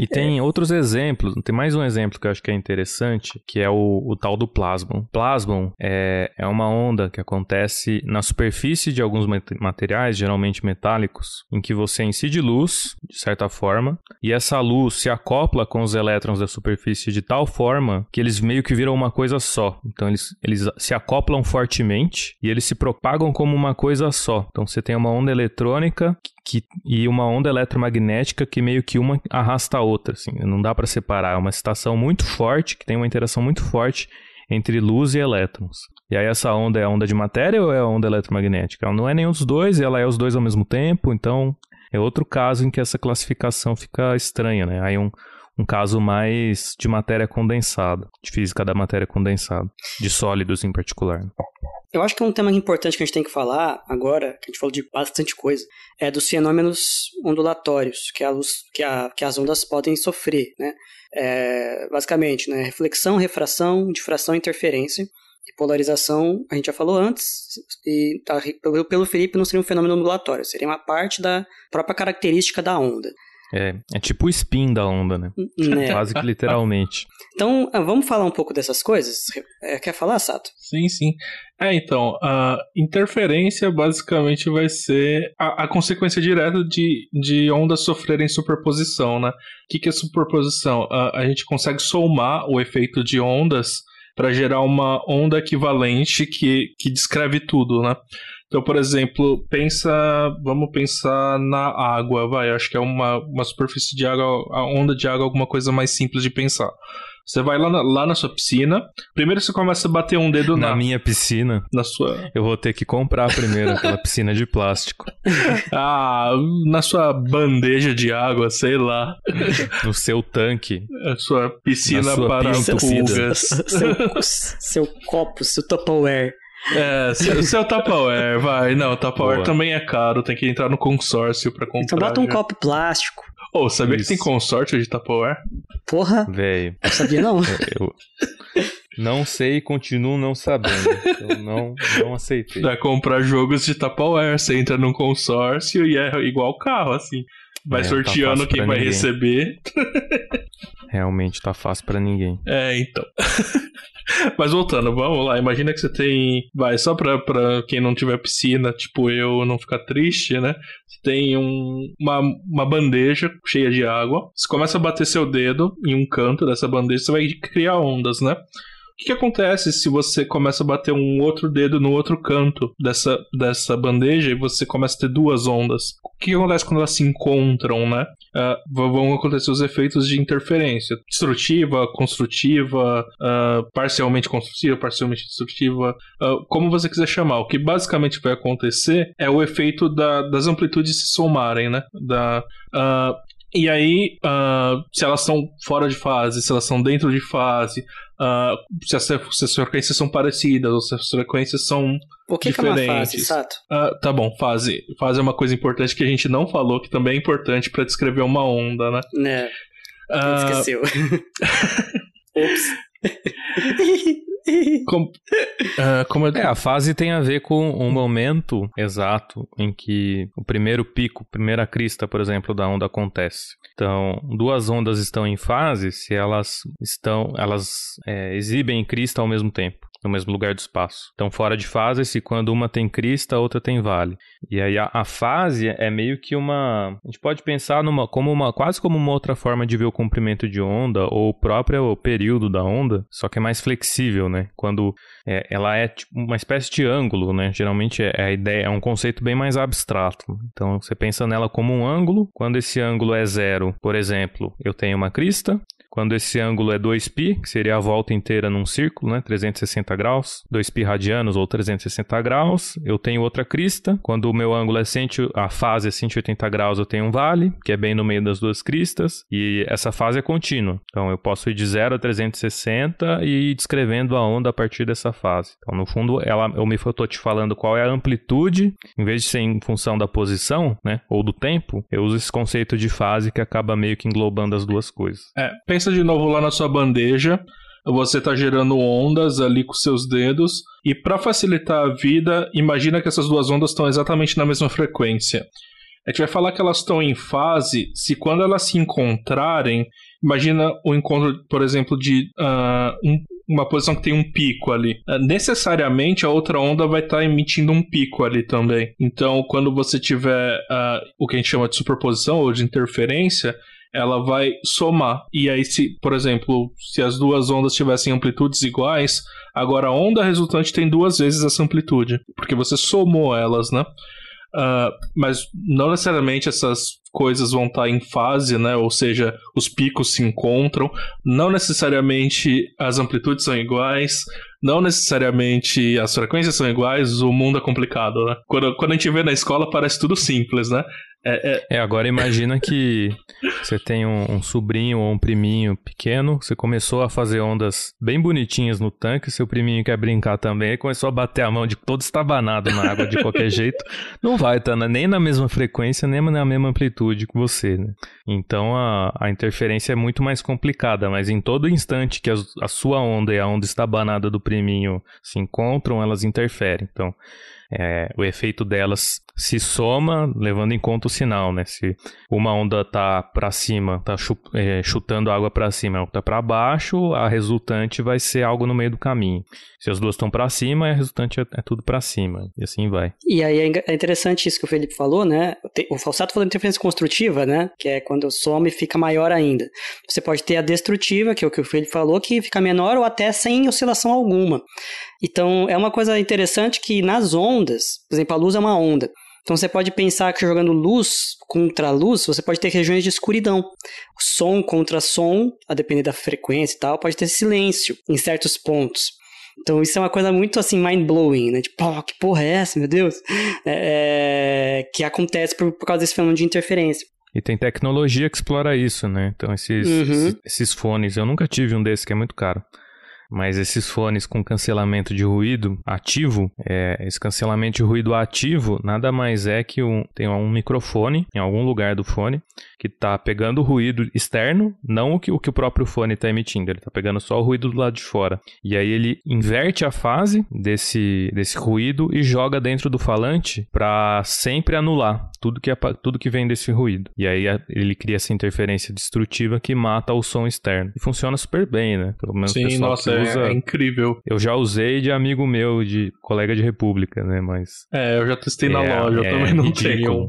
E tem outros exemplos, tem mais um exemplo que eu acho que é interessante, que é o, o tal do plasmon. Plasmon é, é uma onda que acontece na superfície de alguns mat- materiais, geralmente metálicos, em que você incide luz, de certa forma, e essa luz se acopla com os elétrons da superfície de tal forma que eles meio que viram uma coisa só. Então eles, eles se acoplam fortemente e eles se propagam como uma coisa só. Então você tem uma onda eletrônica que, e uma onda eletromagnética que meio que uma arrasta a outra, assim, não dá para separar. É uma excitação muito forte, que tem uma interação muito forte entre luz e elétrons. E aí essa onda é a onda de matéria ou é a onda eletromagnética? Ela não é nenhum dos dois, ela é os dois ao mesmo tempo, então é outro caso em que essa classificação fica estranha, né? Aí um, um caso mais de matéria condensada, de física da matéria condensada, de sólidos em particular. Eu acho que um tema importante que a gente tem que falar agora, que a gente falou de bastante coisa, é dos fenômenos ondulatórios que, a luz, que, a, que as ondas podem sofrer, né? É, basicamente, né? Reflexão, refração, difração, interferência. E polarização, a gente já falou antes, e tá, pelo, pelo Felipe não seria um fenômeno ondulatório, seria uma parte da própria característica da onda. É, é tipo o spin da onda, né? né? Quase que literalmente. Então, ah, vamos falar um pouco dessas coisas? É, quer falar, Sato? Sim, sim. É, então, a interferência basicamente vai ser a, a consequência direta de, de ondas sofrerem superposição, né? O que, que é superposição? A, a gente consegue somar o efeito de ondas para gerar uma onda equivalente que, que descreve tudo, né? Então, por exemplo, pensa, vamos pensar na água, vai, acho que é uma, uma superfície de água, a onda de água alguma coisa mais simples de pensar. Você vai lá na, lá na sua piscina. Primeiro você começa a bater um dedo na, na minha piscina. Na sua. Eu vou ter que comprar primeiro aquela piscina de plástico. ah, na sua bandeja de água, sei lá. No seu tanque. A sua piscina sua para pulgas. Seu, seu copo, seu Tupperware. É, seu, seu Tupperware, vai. Não, Tupperware também é caro, tem que entrar no consórcio pra comprar. Então bota um já. copo plástico. Ô, oh, sabia Isso. que tem consórcio de Tupperware? Porra. Velho. Sabia não? eu, não sei e continuo não sabendo. Eu não, não aceitei. Pra comprar jogos de Tupperware, você entra num consórcio e é igual carro, assim. Vai é, tá sorteando tá quem vai ninguém. receber. Realmente tá fácil para ninguém. É, então. Mas voltando, vamos lá. Imagina que você tem. Vai, só pra, pra quem não tiver piscina, tipo eu, não ficar triste, né? Você tem um, uma, uma bandeja cheia de água. Você começa a bater seu dedo em um canto dessa bandeja, você vai criar ondas, né? O que, que, acontece se você começa a bater um outro dedo no outro canto dessa, dessa bandeja e você começa a ter duas ondas? O que, que acontece quando elas se encontram, né? Uh, vão acontecer os efeitos de interferência destrutiva, construtiva, uh, parcialmente construtiva, parcialmente destrutiva, uh, como você quiser chamar. O que basicamente vai acontecer é o efeito da, das amplitudes se somarem, né? Da, e aí, uh, se elas estão fora de fase, se elas estão dentro de fase, uh, se, as, se, as, frequências são parecidas ou se as frequências são o que, diferentes. Que é uma fase, Sato? Uh, tá bom, fase. Fase é uma coisa importante que a gente não falou, que também é importante para descrever uma onda, né? Né. Uh... Esqueceu. Ops. como, uh, como é... é, a fase tem a ver com um momento exato em que o primeiro pico, primeira crista, por exemplo, da onda acontece. Então, duas ondas estão em fase se elas estão, elas é, exibem crista ao mesmo tempo no mesmo lugar do espaço. Então, fora de fase se quando uma tem crista, a outra tem vale. E aí a, a, fase é meio que uma, a gente pode pensar numa como uma quase como uma outra forma de ver o comprimento de onda ou o próprio período da onda, só que é mais flexível, né? Quando é, ela é tipo uma espécie de ângulo, né? Geralmente é, é a ideia é um conceito bem mais abstrato. Então, você pensa nela como um ângulo. Quando esse ângulo é zero, por exemplo, eu tenho uma crista. Quando esse ângulo é 2π, que seria a volta inteira num círculo, né, 360 graus, 2π radianos ou 360 graus, eu tenho outra crista. Quando o meu ângulo é 100, a fase é 180 graus, eu tenho um vale, que é bem no meio das duas cristas, e essa fase é contínua. Então eu posso ir de 0 a 360 e ir descrevendo a onda a partir dessa fase. Então no fundo, ela, eu me estou te falando qual é a amplitude, em vez de ser em função da posição, né, ou do tempo, eu uso esse conceito de fase que acaba meio que englobando as duas coisas. É, pensa pensa de novo lá na sua bandeja. Você está gerando ondas ali com seus dedos. E para facilitar a vida, imagina que essas duas ondas estão exatamente na mesma frequência. A gente vai falar que elas estão em fase se quando elas se encontrarem, imagina o encontro, por exemplo, de uh, um, uma posição que tem um pico ali. Uh, necessariamente a outra onda vai estar tá emitindo um pico ali também. Então, quando você tiver uh, o que a gente chama de superposição ou de interferência, ela vai somar. E aí, se, por exemplo, se as duas ondas tivessem amplitudes iguais, agora a onda resultante tem duas vezes essa amplitude, porque você somou elas, né? Uh, mas não necessariamente essas coisas vão estar em fase, né? Ou seja, os picos se encontram. Não necessariamente as amplitudes são iguais. Não necessariamente as frequências são iguais. O mundo é complicado, né? Quando, quando a gente vê na escola parece tudo simples, né? É, é... é, agora imagina que você tem um, um, sobrinho ou um priminho pequeno, você começou a fazer ondas bem bonitinhas no tanque, seu priminho quer brincar também, começou a bater a mão de todo estabanado na água de qualquer jeito, não vai estar tá nem na mesma frequência, nem na mesma amplitude que você, né? Então a, a interferência é muito mais complicada, mas em todo instante que a, a sua onda e a onda estabanada do priminho se encontram, elas interferem. Então, é, o efeito delas se soma levando em conta o sinal, né? Se uma onda tá para cima, tá é, chutando água para cima, outra para baixo, a resultante vai ser algo no meio do caminho. Se as duas estão para cima, a resultante é, é tudo para cima e assim vai. E aí é, é interessante isso que o Felipe falou, né? O Falsato falou de interferência construtiva, né? Que é quando soma e fica maior ainda. Você pode ter a destrutiva, que é o que o Felipe falou, que fica menor ou até sem oscilação alguma. Então, é uma coisa interessante que nas ondas, por exemplo, a luz é uma onda. Então você pode pensar que jogando luz contra luz, você pode ter regiões de escuridão. Som contra som, a depender da frequência e tal, pode ter silêncio em certos pontos. Então isso é uma coisa muito assim, mind-blowing, né? Tipo, oh, que porra é essa, meu Deus? É, é, que acontece por, por causa desse fenômeno de interferência. E tem tecnologia que explora isso, né? Então esses, uhum. esses, esses fones, eu nunca tive um desses que é muito caro. Mas esses fones com cancelamento de ruído ativo, é, esse cancelamento de ruído ativo nada mais é que um, tem um microfone em algum lugar do fone que está pegando o ruído externo, não o que o, que o próprio fone está emitindo, ele está pegando só o ruído do lado de fora. E aí ele inverte a fase desse, desse ruído e joga dentro do falante para sempre anular tudo que, é, tudo que vem desse ruído. E aí ele cria essa interferência destrutiva que mata o som externo. E funciona super bem, né? Pelo menos Sim, nossa, que usa. É, é incrível. Eu já usei de amigo meu, de colega de república, né? Mas. É, eu já testei na é, loja, eu é também não ridículo. tenho.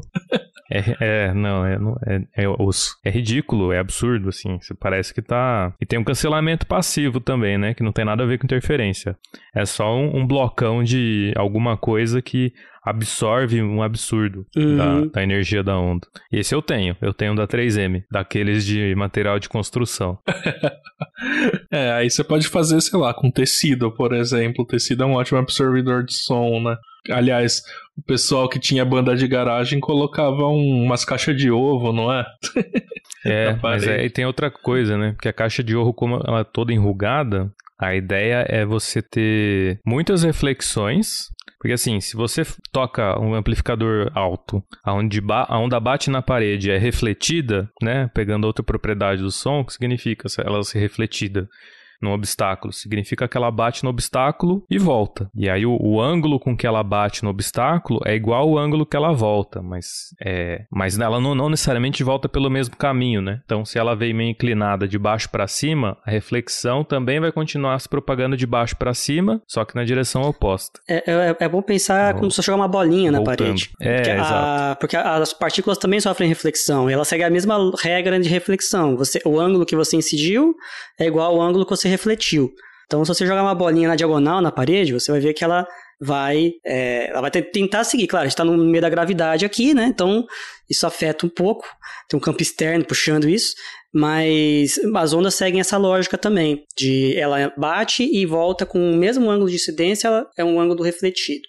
É, é, não, é, é, é, osso. É ridículo, é absurdo, assim. Parece que tá. E tem um cancelamento passivo também, né? Que não tem nada a ver com interferência. É só um, um blocão de alguma coisa que absorve um absurdo uhum. da, da, energia da onda. Esse eu tenho, eu tenho da 3M, daqueles de material de construção. é, aí você pode fazer, sei lá, com tecido, por exemplo. O tecido é um ótimo absorvedor de som, né? Aliás, o pessoal que tinha banda de garagem colocava um, umas caixas de ovo, não é? é, mas aí tem outra coisa, né? Porque a caixa de ovo, como ela é toda enrugada, a ideia é você ter muitas reflexões porque assim, se você toca um amplificador alto, aonde a onda bate na parede é refletida, né, pegando outra propriedade do som, que significa ela ser refletida? No obstáculo. Significa que ela bate no obstáculo e volta. E aí o, o, ângulo com que ela bate no obstáculo é igual ao ângulo que ela volta, mas é, mas ela não, não necessariamente volta pelo mesmo caminho, né? Então, se ela vem meio inclinada de baixo para cima, a reflexão também vai continuar se propagando de baixo para cima, só que na direção oposta. É, é, é bom pensar como se jogar uma bolinha Voltando. na parede. É, porque. A, porque as partículas também sofrem reflexão, e ela segue a mesma regra de reflexão. Você, o ângulo que você incidiu é igual ao ângulo que você refletiu. Então, se você jogar uma bolinha na diagonal na parede, você vai ver que ela vai, é, ela vai tentar seguir. Claro, a gente está no meio da gravidade aqui, né? Então, isso afeta um pouco. Tem um campo externo puxando isso. Mas as ondas seguem essa lógica também, de ela bate e volta com o mesmo ângulo de incidência, ela é um ângulo refletido.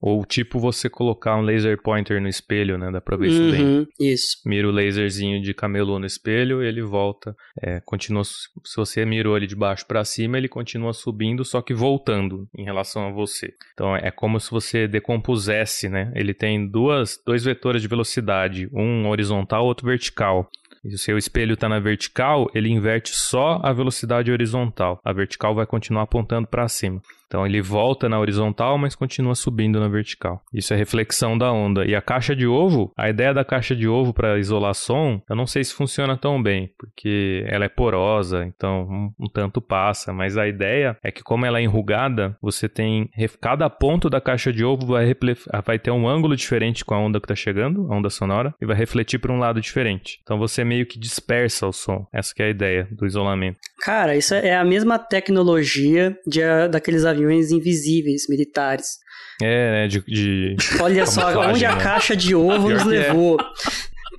Ou tipo você colocar um laser pointer no espelho, né? Dá pra ver isso uhum, bem. Isso. Mira o laserzinho de camelô no espelho, ele volta. É, continua. Se você mirou ele de baixo para cima, ele continua subindo, só que voltando em relação a você. Então é como se você decompusesse, né? Ele tem duas, dois vetores de velocidade, um horizontal, outro vertical. E se o seu espelho está na vertical, ele inverte só a velocidade horizontal. A vertical vai continuar apontando para cima. Então ele volta na horizontal, mas continua subindo na vertical. Isso é reflexão da onda. E a caixa de ovo, a ideia da caixa de ovo para isolar som, eu não sei se funciona tão bem, porque ela é porosa, então um, um, tanto passa. Mas a ideia é que como ela é enrugada, você tem cada ponto da caixa de ovo vai, vai ter um ângulo diferente com a onda que está chegando, a onda sonora, e vai refletir para um lado diferente. Então você meio que dispersa o som. Essa é a ideia do isolamento. Cara, isso é a mesma tecnologia de, daqueles aviões aviões invisíveis militares. É, né? De, de... Olha só, onde a né? caixa de ovo nos é. levou.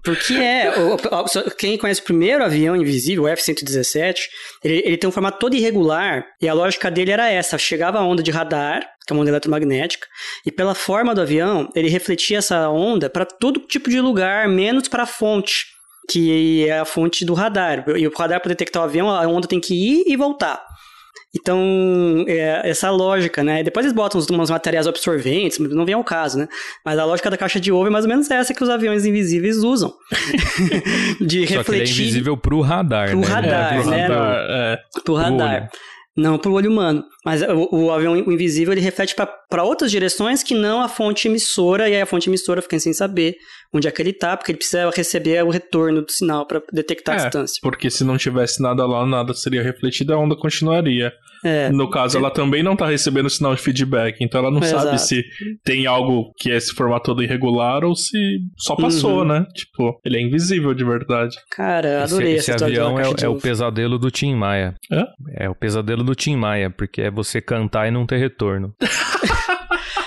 Porque é. O, o, quem conhece o primeiro avião invisível, o F-117, ele, ele tem um formato todo irregular e a lógica dele era essa: chegava a onda de radar, que é uma onda eletromagnética, e pela forma do avião, ele refletia essa onda para todo tipo de lugar, menos para a fonte, que é a fonte do radar. E o radar, para detectar o avião, a onda tem que ir e voltar. Então, é, essa lógica, né? Depois eles botam umas materiais absorventes, não vem ao caso, né? Mas a lógica da caixa de ovo é mais ou menos essa que os aviões invisíveis usam. de Só refletir. Que ele é invisível pro radar, pro né? Radar, É, pro né? radar, é. Pro radar. Não pro olho humano. Mas o, o avião invisível ele reflete para outras direções que não a fonte emissora, e aí a fonte emissora fica sem saber onde é que ele tá, porque ele precisa receber o retorno do sinal para detectar a É, distância. Porque se não tivesse nada lá, nada seria refletido, a onda continuaria. É, No caso, ela também não tá recebendo sinal de feedback, então ela não Exato. sabe se tem algo que é esse formato todo irregular ou se só passou, Uhum. né? Tipo, ele é invisível de verdade. cara, Esse, adorei esse da avião é, é o pesadelo do Tim Maia. Hã? É o pesadelo do Tim Maia, porque é você cantar e não ter retorno.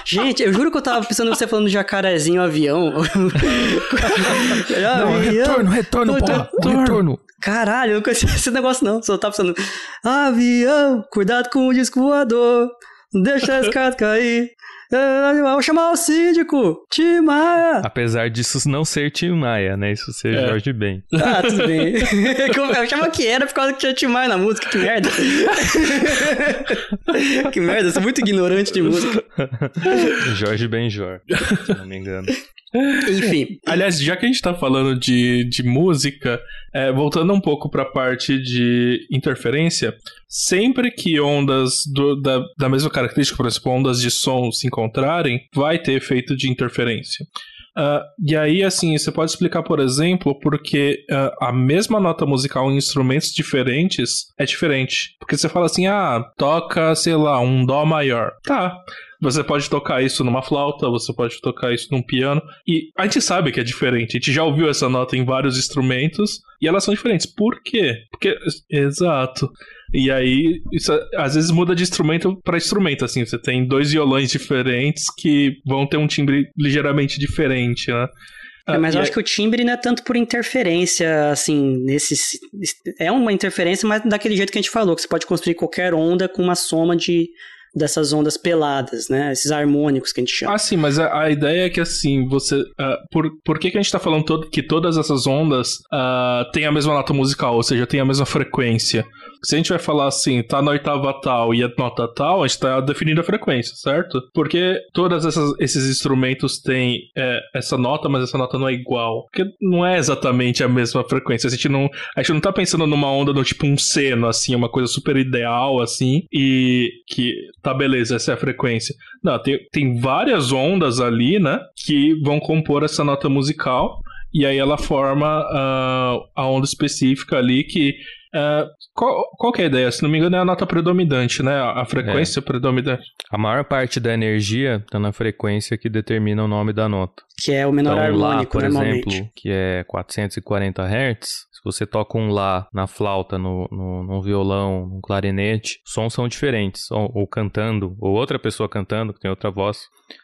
Gente, eu juro que eu tava pensando em você falando jacarezinho avião. Não, avião. retorno, porra, retorno. Caralho, eu não conhecia esse negócio não. Só tava pensando, avião, cuidado com o disco voador, não deixa a escada cair. Vou chamar o síndico, Tim Maia. Apesar disso não ser Tim Maia, né? Isso ser É. Jorge Ben. Ah, tudo bem. Eu achava que era por causa que tinha Tim Maia na música, que merda. que merda, eu sou muito ignorante de música. Jorge Benjor, se não me engano. Enfim, Aliás, já que a gente tá falando de, de música, é, voltando um pouco pra parte de interferência, sempre que ondas do- da, da mesma característica, por exemplo, ondas de som se encontrarem, vai ter efeito de interferência. Ah, e aí, assim, você pode explicar, por exemplo, porque ah, a mesma nota musical em instrumentos diferentes é diferente. Porque você fala assim, ah, toca, sei lá, um dó maior. Tá. Você pode tocar isso numa flauta, você pode tocar isso num piano. E a gente sabe que é diferente. A gente já ouviu essa nota em vários instrumentos e elas são diferentes. Por quê? Porque. Exato. E aí, isso às vezes muda de instrumento para instrumento, assim. Você tem dois violões diferentes que vão ter um timbre ligeiramente diferente, né? É, mas Ah, eu acho que o timbre não é tanto por interferência, assim, nesse. É uma interferência, mas daquele jeito que a gente falou, que você pode construir qualquer onda com uma soma de dessas ondas peladas, né? Esses harmônicos que a gente chama. Ah, sim, mas a, a ideia é que assim, você. ah, por, por que, que a gente tá falando todo, que todas essas ondas ah, têm a mesma nota musical, ou seja, têm a mesma frequência? Se a gente vai falar assim, tá na oitava tal e a nota tal, a gente tá definindo a frequência, certo? Porque todos esses instrumentos têm é, essa nota, mas essa nota não é igual. Porque não é exatamente a mesma frequência. A gente não, a gente não tá pensando numa onda do tipo um seno, assim, uma coisa super ideal, assim, e que tá beleza, essa é a frequência. Não, tem, tem várias ondas ali, né, que vão compor essa nota musical, e aí ela forma ah, a onda específica ali que. Ah, qual, qual que é a ideia? Se não me engano, é a nota predominante, né? A frequência predominante. A maior parte da energia está na frequência que determina o nome da nota. Que é o menor Então, Lá, harmônico, por normalmente. exemplo, que é 440 Hz, se você toca um Lá na flauta, no, no, no violão, no clarinete, sons são diferentes. Ou, ou cantando, ou outra pessoa cantando, que tem outra voz.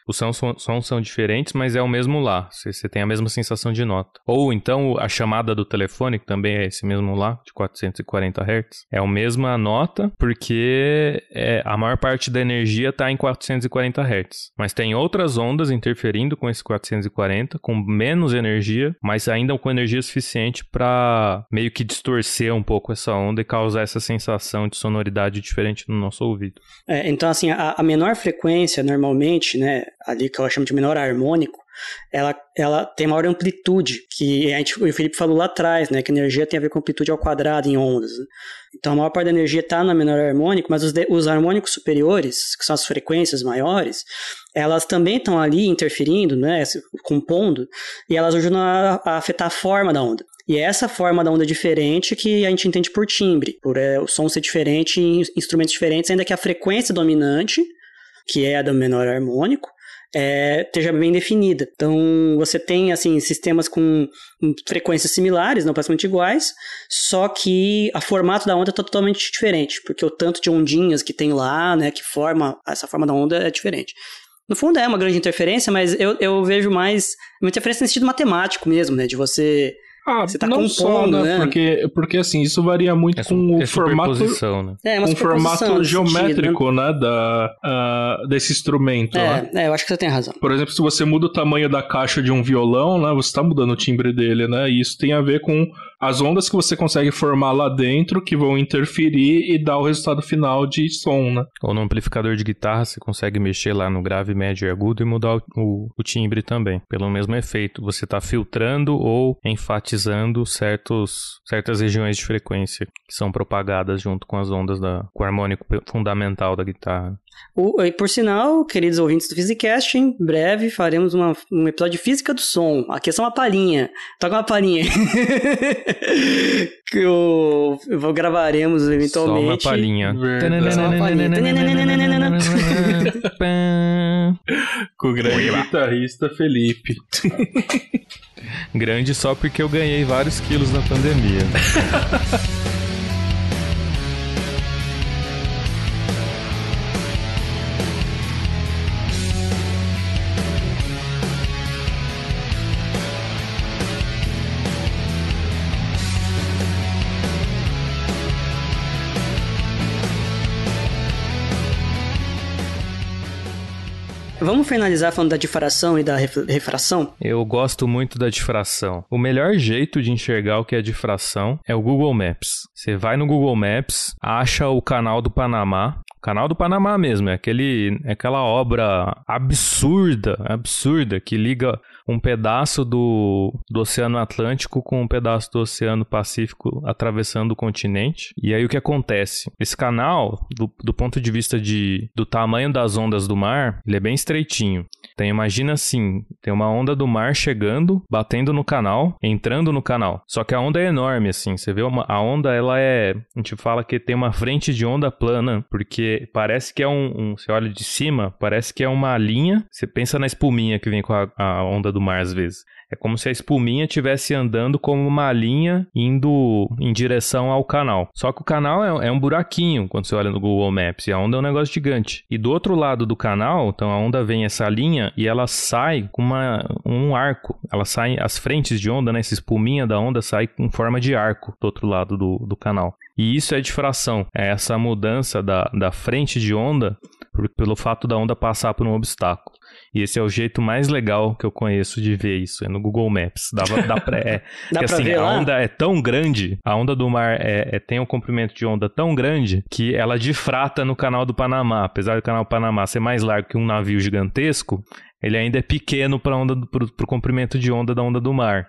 Os sons, são- diferentes, mas é o mesmo Lá. Você tem a mesma sensação de nota. Ou então a chamada do telefone, que também é esse mesmo Lá, de 440 Hz, é a mesma nota, porque é, a maior parte da energia está em 440 Hz. Mas tem outras ondas interferindo com esse 440, com menos energia, mas ainda com energia suficiente para meio que distorcer um pouco essa onda e causar essa sensação de sonoridade diferente no nosso ouvido. É, então, assim, a, a menor frequência, normalmente, né, ali que eu chamo de menor harmônico, ela, ela tem maior amplitude, que a gente, o Felipe falou lá atrás, né, que energia tem a ver com amplitude ao quadrado em ondas. né? Então, a maior parte da energia está no menor harmônico, mas os, de- os harmônicos superiores, que são as frequências maiores, elas também estão ali interferindo, né, compondo, e elas ajudam a, a afetar a forma da onda. E é essa forma da onda diferente que a gente entende por timbre, por é, o som ser diferente em instrumentos diferentes, ainda que a frequência dominante, que é a do menor harmônico, é, esteja bem definida. Então, você tem, assim, sistemas com frequências similares, não praticamente iguais, só que a formato da onda é totalmente diferente, porque o tanto de ondinhas que tem lá, né, que forma essa forma da onda é diferente. No fundo é uma grande interferência, mas eu, eu vejo mais uma interferência no sentido matemático mesmo, né? De você ah, Você tá não compondo, só, né? né? Porque, porque assim, isso varia muito É, com su- o é formato superposição, né? É, com o formato nesse sentido, geométrico, né, da, ah, desse instrumento, né? né? É, é, eu acho que você tem razão. Por exemplo, se você muda o tamanho da caixa de um violão, né, você está mudando o timbre dele, né? E isso tem a ver com as ondas que você consegue formar lá dentro que vão interferir e dar o resultado final de som, né? Ou no amplificador de guitarra você consegue mexer lá no grave, médio e agudo e mudar o, o- o timbre também, pelo mesmo efeito. Você está filtrando ou enfatizando certos, certas regiões de frequência que são propagadas junto com as ondas da, com o harmônico fundamental da guitarra. O- e por sinal, queridos ouvintes do Physicast, em breve faremos uma- um episódio de física do som. Aqui é só uma palhinha. Toca uma palhinha. que eu, eu gravaremos eventualmente. Só uma palhinha. Com o grande guitarrista Felipe. Grande só porque eu ganhei vários quilos na pandemia. Vamos finalizar falando da difração e da ref- refração? Eu gosto muito da difração. O melhor jeito de enxergar o que é difração é o Google Maps. Você vai no Google Maps, acha o canal do Panamá. Canal do Panamá mesmo, é, aquele, é aquela obra absurda, absurda, que liga um pedaço do, do Oceano Atlântico com um pedaço do Oceano Pacífico atravessando o continente. E aí o que acontece? Esse canal, do, do ponto de vista de, do tamanho das ondas do mar, ele é bem estreitinho. Então imagina assim, tem uma onda do mar chegando, batendo no canal, entrando no canal. Só que a onda é enorme, assim. Você vê uma, a onda, ela é. A gente fala que tem uma frente de onda plana, porque parece que é um. um você olha de cima, parece que é uma linha. Você pensa na espuminha que vem com a, a onda do mar às vezes. É como se a espuminha estivesse andando como uma linha indo em direção ao canal. Só que o canal é, é um buraquinho quando você olha no Google Maps e a onda é um negócio gigante. E do outro lado do canal, então a onda vem essa linha e ela sai com uma, um arco. Ela sai, as frentes de onda, né, essa espuminha da onda sai com forma de arco do outro lado do, do canal. E isso é difração, é essa mudança da, da frente de onda por- pelo fato da onda passar por um obstáculo. E esse é o jeito mais legal que eu conheço de ver isso, é no Google Maps. Dava, dá pra, é, Dá que, pra assim, ver a lá? onda é tão grande, a onda do mar é, é- tem um comprimento de onda tão grande que ela difrata no canal do Panamá. Apesar do canal do Panamá ser mais largo que um navio gigantesco, ele ainda é pequeno para onda do- pro, pro comprimento de onda da onda do mar.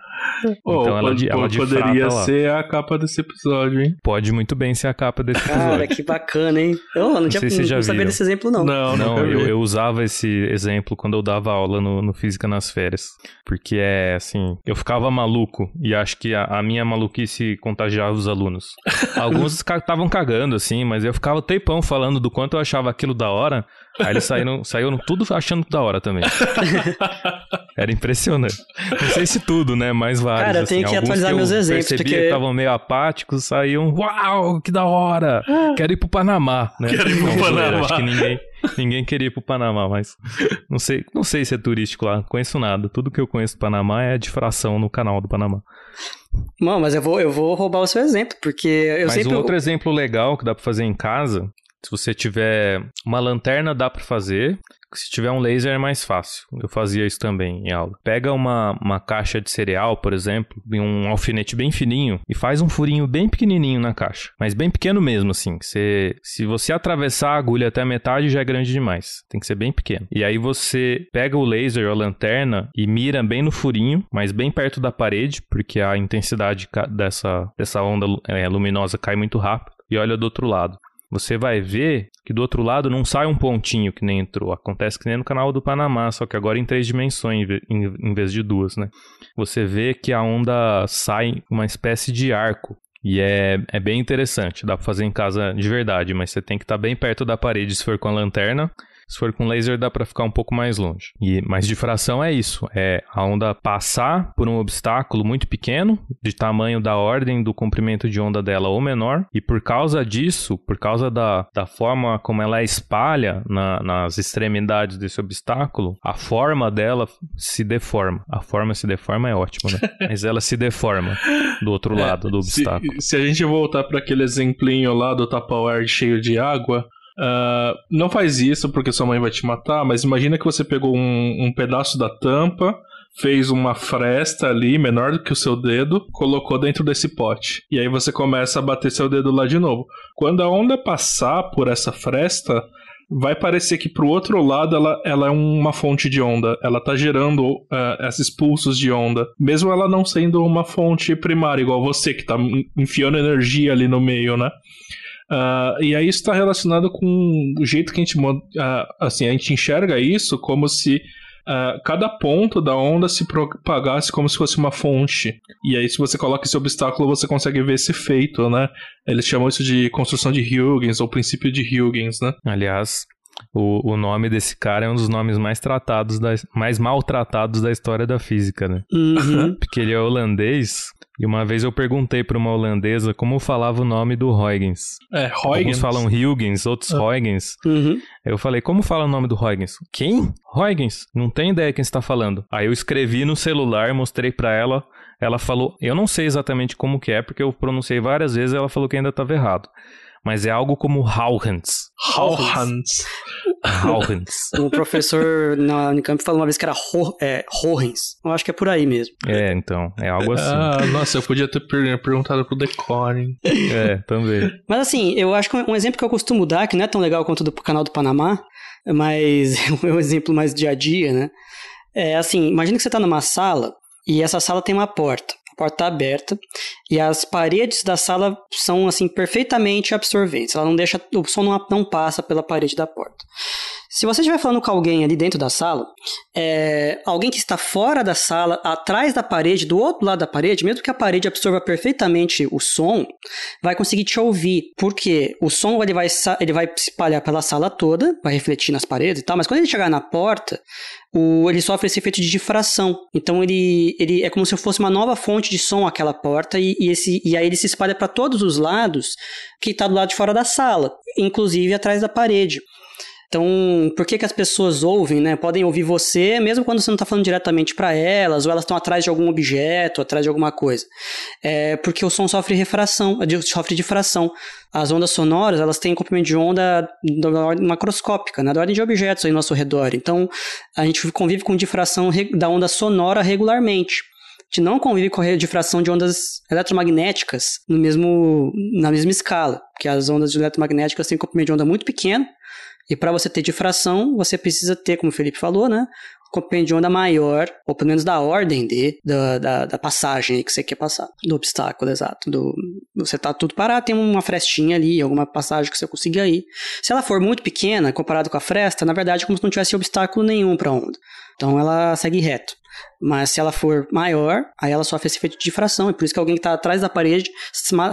Oh, Então ela pod- di- ela poderia ser a capa desse episódio, hein? Pode muito bem ser a capa desse Cara, episódio. que bacana, hein? Eu não, tinha, sei se não sabia desse exemplo, não. Não, Não, eu, eu usava esse exemplo quando eu dava aula no, no Física nas Férias. Porque é assim, eu ficava maluco e acho que a, a minha maluquice contagiava os alunos. Alguns estavam cagando, assim, mas eu ficava tempão falando do quanto eu achava aquilo da hora. Aí eles saíram, saíram tudo achando da hora também. Era impressionante. Não sei se tudo, né? Mas vários. Cara, eu assim. tenho que Alguns atualizar eu meus exemplos, Percebia porque- que estavam meio apáticos, saíam, uau, que da hora! Quero ir pro Panamá, né? Quero ir pro Não, Panamá. Acho que ninguém, ninguém queria ir pro Panamá, mas não sei, não sei se é turístico lá, não conheço nada. Tudo que eu conheço do Panamá é difração no canal do Panamá. Não, mas eu vou, eu vou roubar o seu exemplo, porque eu mas sempre. um outro exemplo legal que dá pra fazer em casa, se você tiver uma lanterna dá pra fazer, se tiver um laser é mais fácil. Eu fazia isso também em aula. Pega uma, uma caixa de cereal, por exemplo, e um alfinete bem fininho e faz um furinho bem pequenininho na caixa, mas bem pequeno mesmo assim. Você, se você atravessar a agulha até a metade já é grande demais. Tem que ser bem pequeno. E aí você pega o laser ou a lanterna e mira bem no furinho, mas bem perto da parede, porque a intensidade dessa, dessa onda é, luminosa cai muito rápido. E olha do outro lado você vai ver que do outro lado não sai um pontinho que nem entrou. Acontece que nem no canal do Panamá, só que agora em três dimensões em ve- em, em vez de duas, né? Você vê que a onda sai uma espécie de arco. E é, é bem interessante, dá pra fazer em casa de verdade, mas você tem que estar bem perto da parede se for com a lanterna. Se for com laser, dá para ficar um pouco mais longe. E, mas difração é isso: é a onda passar por um obstáculo muito pequeno, de tamanho da ordem do comprimento de onda dela ou menor, e por causa disso, por causa da, da forma como ela espalha na, nas extremidades desse obstáculo, a forma dela se deforma. A forma se deforma é ótimo, né? Mas ela se deforma do outro é, lado do obstáculo. Se, se a gente voltar para aquele exemplinho lá do Tupperware cheio de água, Uh, não faz isso porque sua mãe vai te matar, mas imagina que você pegou um, um, pedaço da tampa, fez uma fresta ali, menor do que o seu dedo, colocou dentro desse pote. E aí você começa a bater seu dedo lá de novo. Quando a onda passar por essa fresta, vai parecer que pro outro lado ela, ela é uma fonte de onda. Ela tá gerando uh, esses pulsos de onda. Mesmo ela não sendo uma fonte primária, igual você, que tá enfiando energia ali no meio, né? Uh, e aí isso está relacionado com o jeito que a gente, uh, assim, a gente enxerga isso como se uh, cada ponto da onda se propagasse como se fosse uma fonte. E aí, se você coloca esse obstáculo, você consegue ver esse efeito, né? Eles chamam isso de construção de Huygens, ou princípio de Huygens, né? Aliás, o, o nome desse cara é um dos nomes mais tratados, da, mais maltratados da história da física, né? Uhum. Porque ele é holandês e uma vez eu perguntei para uma holandesa como falava o nome do Huygens. É, Huygens. Alguns falam Huygens, outros Ah. Huygens. Uhum. Eu falei, como fala o nome do Huygens? Quem? Huygens? Não tenho ideia quem está falando. Aí eu escrevi no celular, mostrei para ela. Ela falou, eu não sei exatamente como que é, porque eu pronunciei várias vezes e ela falou que ainda estava errado. Mas é algo como Huygens. Hauhans. Huygens. O professor na Unicamp falou uma vez que era Ho é, Horrens. Eu acho que é por aí mesmo. É, então, é algo assim. Ah, nossa, eu podia ter per perguntado pro Decore. É, também. Mas assim, eu acho que um exemplo que eu costumo dar, que não é tão legal quanto do canal do Panamá, mas é um exemplo mais dia a dia, né? É assim, imagina que você está numa sala e essa sala tem uma porta. Porta aberta e as paredes da sala são assim perfeitamente absorventes. Ela não deixa, o som não, não passa pela parede da porta. Se você estiver falando com alguém ali dentro da sala, é, alguém que está fora da sala, atrás da parede, do outro lado da parede, mesmo que a parede absorva perfeitamente o som, vai conseguir te ouvir. Porque o som ele vai, ele vai se espalhar pela sala toda, vai refletir nas paredes e tal, mas quando ele chegar na porta, o, ele sofre esse efeito de difração. Então ele, ele é como se fosse uma nova fonte de som aquela porta e, e, esse, e aí ele se espalha para todos os lados que está do lado de fora da sala, inclusive atrás da parede. Então, por que, que as pessoas ouvem, né? Podem ouvir você, mesmo quando você não está falando diretamente para elas, ou elas estão atrás de algum objeto, atrás de alguma coisa. É porque o som sofre refração, sofre difração. As ondas sonoras, elas têm comprimento de onda da ordem macroscópica, né? da ordem de objetos ao nosso redor. Então, a gente convive com difração da onda sonora regularmente. A gente não convive com a difração de ondas eletromagnéticas no mesmo, na mesma escala, porque as ondas eletromagnéticas têm comprimento de onda muito pequeno, e para você ter difração, você precisa ter, como o Felipe falou, né? Comprimento de onda maior, ou pelo menos da ordem de, da, da, da passagem que você quer passar, do obstáculo, exato. Do, você tá tudo parado, tem uma frestinha ali, alguma passagem que você consiga ir. Se ela for muito pequena, comparado com a fresta, na verdade é como se não tivesse obstáculo nenhum para a onda. Então ela segue reto. Mas se ela for maior, aí ela sofre esse efeito de difração. E por isso que alguém que tá atrás da parede,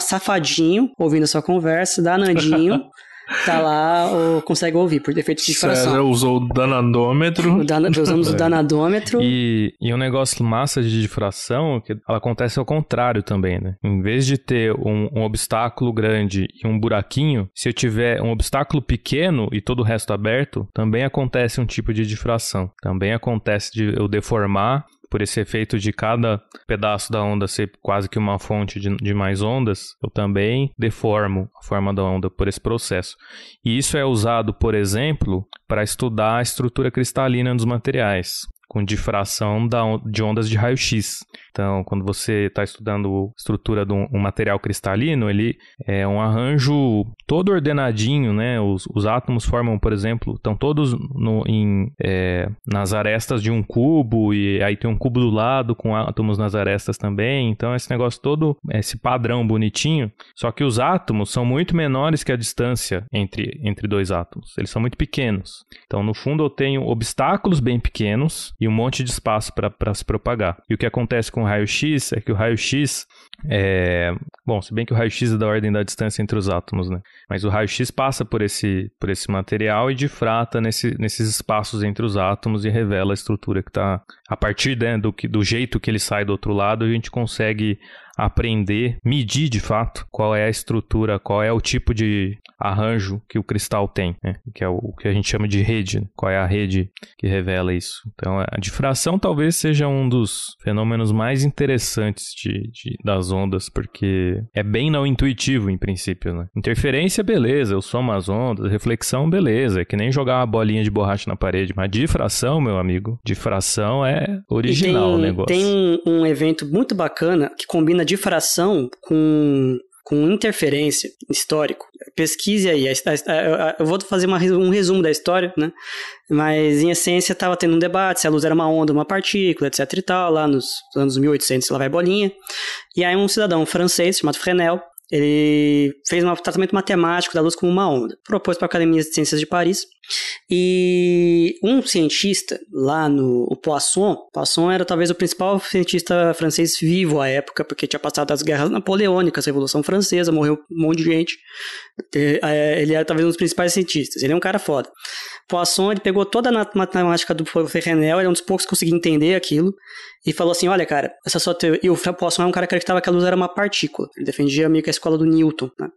safadinho, ouvindo a sua conversa, danadinho, tá lá ou consegue ouvir por defeito de César difração. usou o danadômetro. O dana- usamos o danadômetro. E, e um negócio massa de difração, que ela acontece ao contrário também, né? Em vez de ter um, um obstáculo grande e um buraquinho, se eu tiver um obstáculo pequeno e todo o resto aberto, também acontece um tipo de difração. Também acontece de eu deformar por esse efeito de cada pedaço da onda ser quase que uma fonte de, de mais ondas, eu também deformo a forma da onda por esse processo. E isso é usado, por exemplo, para estudar a estrutura cristalina dos materiais, com difração de ondas de raio-x. Então, quando você está estudando a estrutura de um, um material cristalino, ele é um arranjo todo ordenadinho, né? Os, os átomos formam, por exemplo, estão todos no- em, é, nas arestas de um cubo, e aí tem um cubo do lado com átomos nas arestas também. Então, esse negócio todo, esse padrão bonitinho. Só que os átomos são muito menores que a distância entre, entre dois átomos. Eles são muito pequenos. Então, no fundo, eu tenho obstáculos bem pequenos e um monte de espaço para se propagar. E o que acontece com o raio-x é que o raio-x é... Bom, se bem que o raio-x é da ordem da distância entre os átomos, né? Mas o raio-x passa por esse, por esse material e difrata nesse, nesses espaços entre os átomos e revela a estrutura que está... A partir né, do, do jeito que ele sai do outro lado, a gente consegue aprender, medir de fato qual é a estrutura, qual é o tipo de arranjo que o cristal tem, né? que é o que a gente chama de rede, qual é a rede que revela isso. Então, a difração talvez seja um dos fenômenos mais interessantes de, de das ondas, porque é bem não intuitivo em princípio. Né? Interferência, beleza, eu somo as ondas, reflexão, beleza, é que nem jogar uma bolinha de borracha na parede, mas difração, meu amigo, difração é original tem, o negócio. Tem um, um evento muito bacana que combina difração com com interferência histórico. Pesquise aí. Eu vou fazer uma, um resumo da história, né? Mas, em essência, estava tendo um debate se a luz era uma onda ou uma partícula, etc e tal, lá nos anos 1800, lá vai bolinha. E aí um cidadão francês, chamado Fresnel, ele fez um tratamento matemático da luz como uma onda. Propôs para a Academia de Ciências de Paris e um cientista lá no Poisson, Poisson era talvez o principal cientista francês vivo à época, porque tinha passado as guerras napoleônicas, a Revolução Francesa, morreu um monte de gente. É, ele era talvez um dos principais cientistas. Ele é um cara foda. Poisson, ele pegou toda a matemática do Ferrenel, ele é um dos poucos que conseguia entender aquilo, e falou assim, olha, cara, essa sua teoria... E o Poisson é um cara que acreditava que a luz era uma partícula. Ele defendia meio que a escola do Newton, né?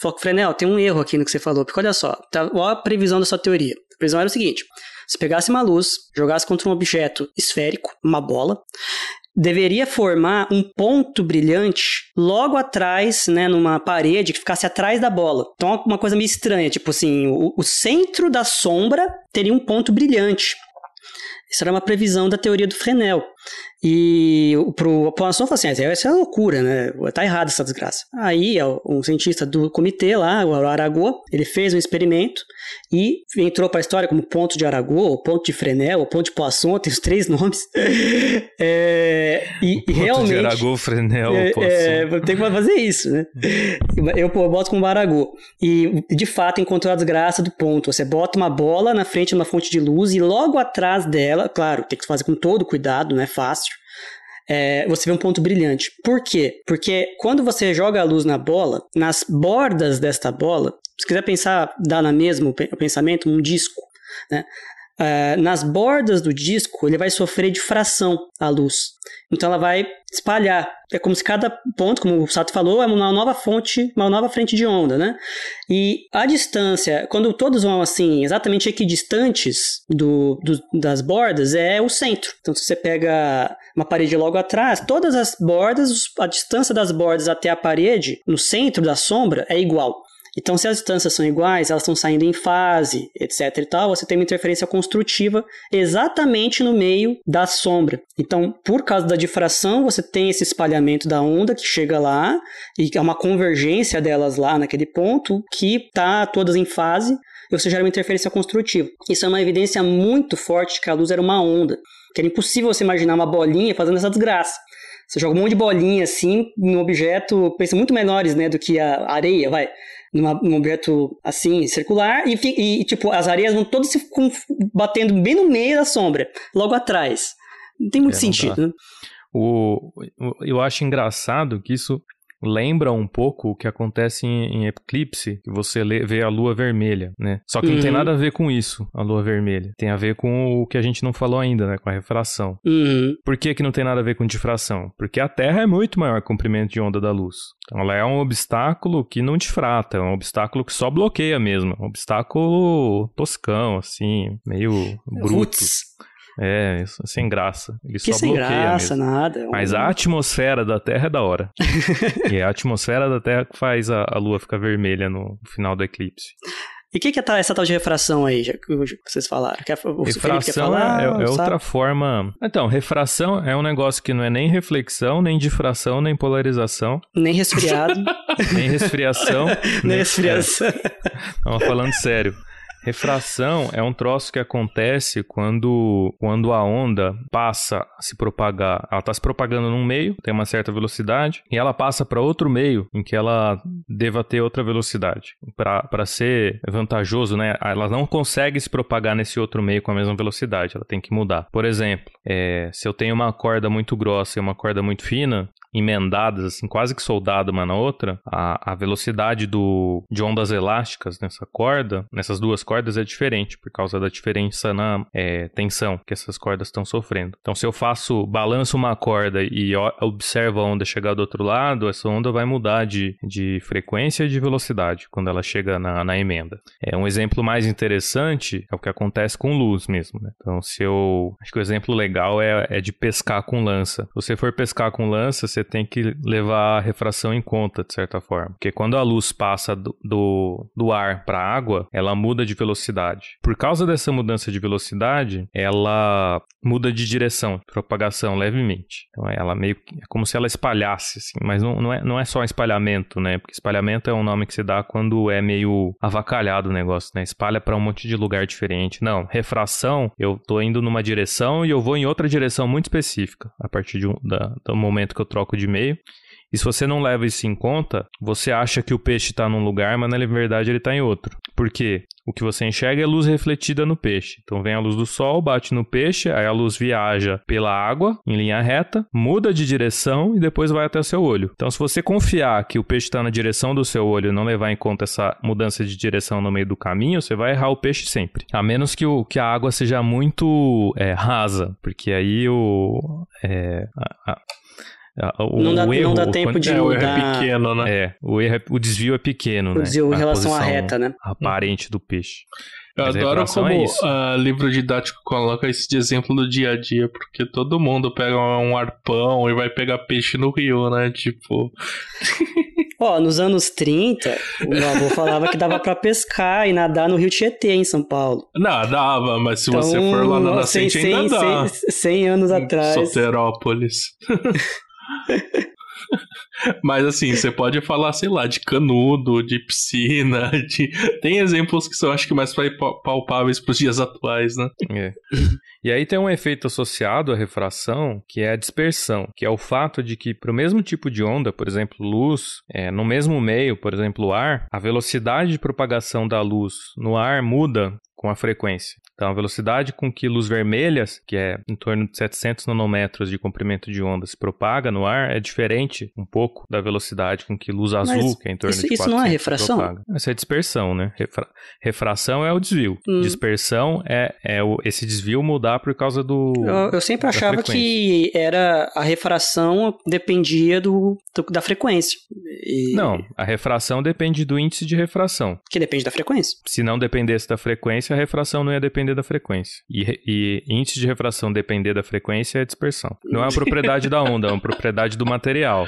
Falou, Frenel, tem um erro aqui no que você falou, porque olha só, tá, olha a previsão da sua teoria. A previsão era o seguinte: se pegasse uma luz, jogasse contra um objeto esférico, uma bola, deveria formar um ponto brilhante logo atrás, né, numa parede que ficasse atrás da bola. Então, uma coisa meio estranha, tipo assim, o, o centro da sombra teria um ponto brilhante. Isso era uma previsão da teoria do Fresnel. E pro, a população falou assim: ah, isso é loucura, né? Tá errado essa desgraça. Aí, um cientista do comitê lá, o Aragô, ele fez um experimento e entrou para a história como ponto de Aragô, ponto de Fresnel, ponto de Poisson, tem os três nomes. é, e, ponto realmente. de Aragô, Fresnel, é, Poisson. É, tem que fazer isso, né? eu, eu boto como Aragô. E de fato encontrou a desgraça do ponto. Você bota uma bola na frente de uma fonte de luz e logo atrás dela, claro, tem que fazer com todo cuidado, não é fácil é, você vê um ponto brilhante. Por quê? Porque quando você joga a luz na bola, nas bordas desta bola, se quiser pensar, dar na mesma o pensamento, um disco, né? Uh, nas bordas do disco, ele vai sofrer difração à luz. Então ela vai espalhar. É como se cada ponto, como o Sato falou, é uma nova fonte, uma nova frente de onda, né? E a distância, quando todos vão assim, exatamente equidistantes do, do, das bordas, é o centro. Então se você pega uma parede logo atrás, todas as bordas, a distância das bordas até a parede, no centro da sombra, é igual. Então, se as distâncias são iguais, elas estão saindo em fase, etc e tal, você tem uma interferência construtiva exatamente no meio da sombra. Então, por causa da difração, você tem esse espalhamento da onda que chega lá e é uma convergência delas lá naquele ponto que está todas em fase e você gera uma interferência construtiva. Isso é uma evidência muito forte de que a luz era uma onda, que era impossível você imaginar uma bolinha fazendo essa desgraça. Você joga um monte de bolinha assim em um objeto, pensa muito menores, né, do que a areia, vai numa, num objeto assim, circular, e, e, tipo, as areias vão todas se batendo bem no meio da sombra, logo atrás. Não tem muito é, sentido, né? O, eu acho engraçado que isso lembra um pouco o que acontece em, em eclipse, que você lê, vê a lua vermelha, né? Só que uhum. não tem uhum. nada a ver com isso, a lua vermelha. Tem a ver com o que a gente não falou ainda, né? Com a refração. Uhum. Por que que não tem nada a ver com difração? Porque a Terra é muito maior que o comprimento de onda da luz. Então ela é um obstáculo que não difrata, é um obstáculo que só bloqueia mesmo. Um obstáculo toscão, assim, meio bruto. Roots. É, isso, sem graça. Ele que só sem graça, mesmo. nada. Mas a atmosfera da Terra é da hora. e é a atmosfera da Terra que faz a, a Lua ficar vermelha no final do eclipse. E o que, que, é essa tal de refração aí, já que vocês falaram? Quer, o refração falar, é, é outra forma. Então, refração é um negócio que não é nem reflexão, nem difração, nem polarização. Nem resfriado. nem resfriação. nem resfriação. Estamos falando sério. Refração é um troço que acontece quando, quando a onda passa a se propagar. Ela está se propagando num meio, tem uma certa velocidade, e ela passa para outro meio em que ela deva ter outra velocidade. Para ser vantajoso, né? Ela não consegue se propagar nesse outro meio com a mesma velocidade, ela tem que mudar. Por exemplo, é, se eu tenho uma corda muito grossa e uma corda muito fina, emendadas, assim, quase que soldada uma na outra, a, a velocidade do, de ondas elásticas nessa corda, nessas duas cordas, é diferente, por causa da diferença na é, tensão que essas cordas estão sofrendo. Então, se eu faço, balanço uma corda e observo a onda chegar do outro lado, essa onda vai mudar de, de frequência e de velocidade quando ela chega na, na emenda. É um exemplo mais interessante é o que acontece com luz mesmo. Né? Então, se eu. Acho que o exemplo legal é, é de pescar com lança. Se você for pescar com lança, você tem que levar a refração em conta, de certa forma. Porque quando a luz passa do, do, do ar para a água, ela muda de velocidade. Por causa dessa mudança de velocidade, ela muda de direção, propagação levemente. Então ela meio que é como se ela espalhasse, assim, mas não, não, é, não é só espalhamento, né? Porque espalhamento é um nome que se dá quando é meio avacalhado o negócio, né? Espalha para um monte de lugar diferente. Não, refração, eu tô indo numa direção e eu vou em outra direção muito específica a partir de um, da, do momento que eu troco de meio. E se você não leva isso em conta, você acha que o peixe está num lugar, mas na verdade ele está em outro. Por quê? O que você enxerga é luz refletida no peixe. Então vem a luz do sol, bate no peixe, aí a luz viaja pela água em linha reta, muda de direção e depois vai até o seu olho. Então se você confiar que o peixe está na direção do seu olho e não levar em conta essa mudança de direção no meio do caminho, você vai errar o peixe sempre. A menos que, o, que a água seja muito é, rasa, porque aí o... É, a, a o, não, dá, o erro, não dá tempo de é, mudar. O erro é pequeno, né? É, o, erro é, o desvio é pequeno, o né? O desvio em relação à reta, né? Aparente do peixe. Eu Mas adoro como é uh, livro didático coloca esse de exemplo do dia a dia, porque todo mundo pega um arpão e vai pegar peixe no rio, né? Tipo. Ó, nos anos 30, o meu avô falava que dava para pescar e nadar no Rio Tietê, em São Paulo. Não, dava, mas se então, você for lá na nascente 100, ainda 100, dá. 100, 100 anos atrás. Soterópolis. Mas assim, você pode falar, sei lá, de canudo, de piscina, de... tem exemplos que são, acho que, mais palpáveis para os dias atuais, né? É. E aí tem um efeito associado à refração, que é a dispersão, que é o fato de que para o mesmo tipo de onda, por exemplo, luz, é, no mesmo meio, por exemplo, ar, a velocidade de propagação da luz no ar muda com a frequência. Então, a velocidade com que luz vermelha, que é em torno de 700 nanômetros de comprimento de onda, se propaga no ar é diferente um pouco da velocidade com que luz azul, Mas que é em torno isso, de 400, Isso não é refração? Propaga. Essa é dispersão, né? Refra... Refração é o desvio. Hum. Dispersão é, é o, esse desvio mudar por causa do. Eu, eu sempre achava que era a refração dependia do, do da frequência. E... Não, a refração depende do índice de refração. Que depende da frequência. Se não dependesse da frequência, a refração não ia depender da frequência. E, e índice de refração depender da frequência é dispersão. Não é uma propriedade da onda, é uma propriedade do material.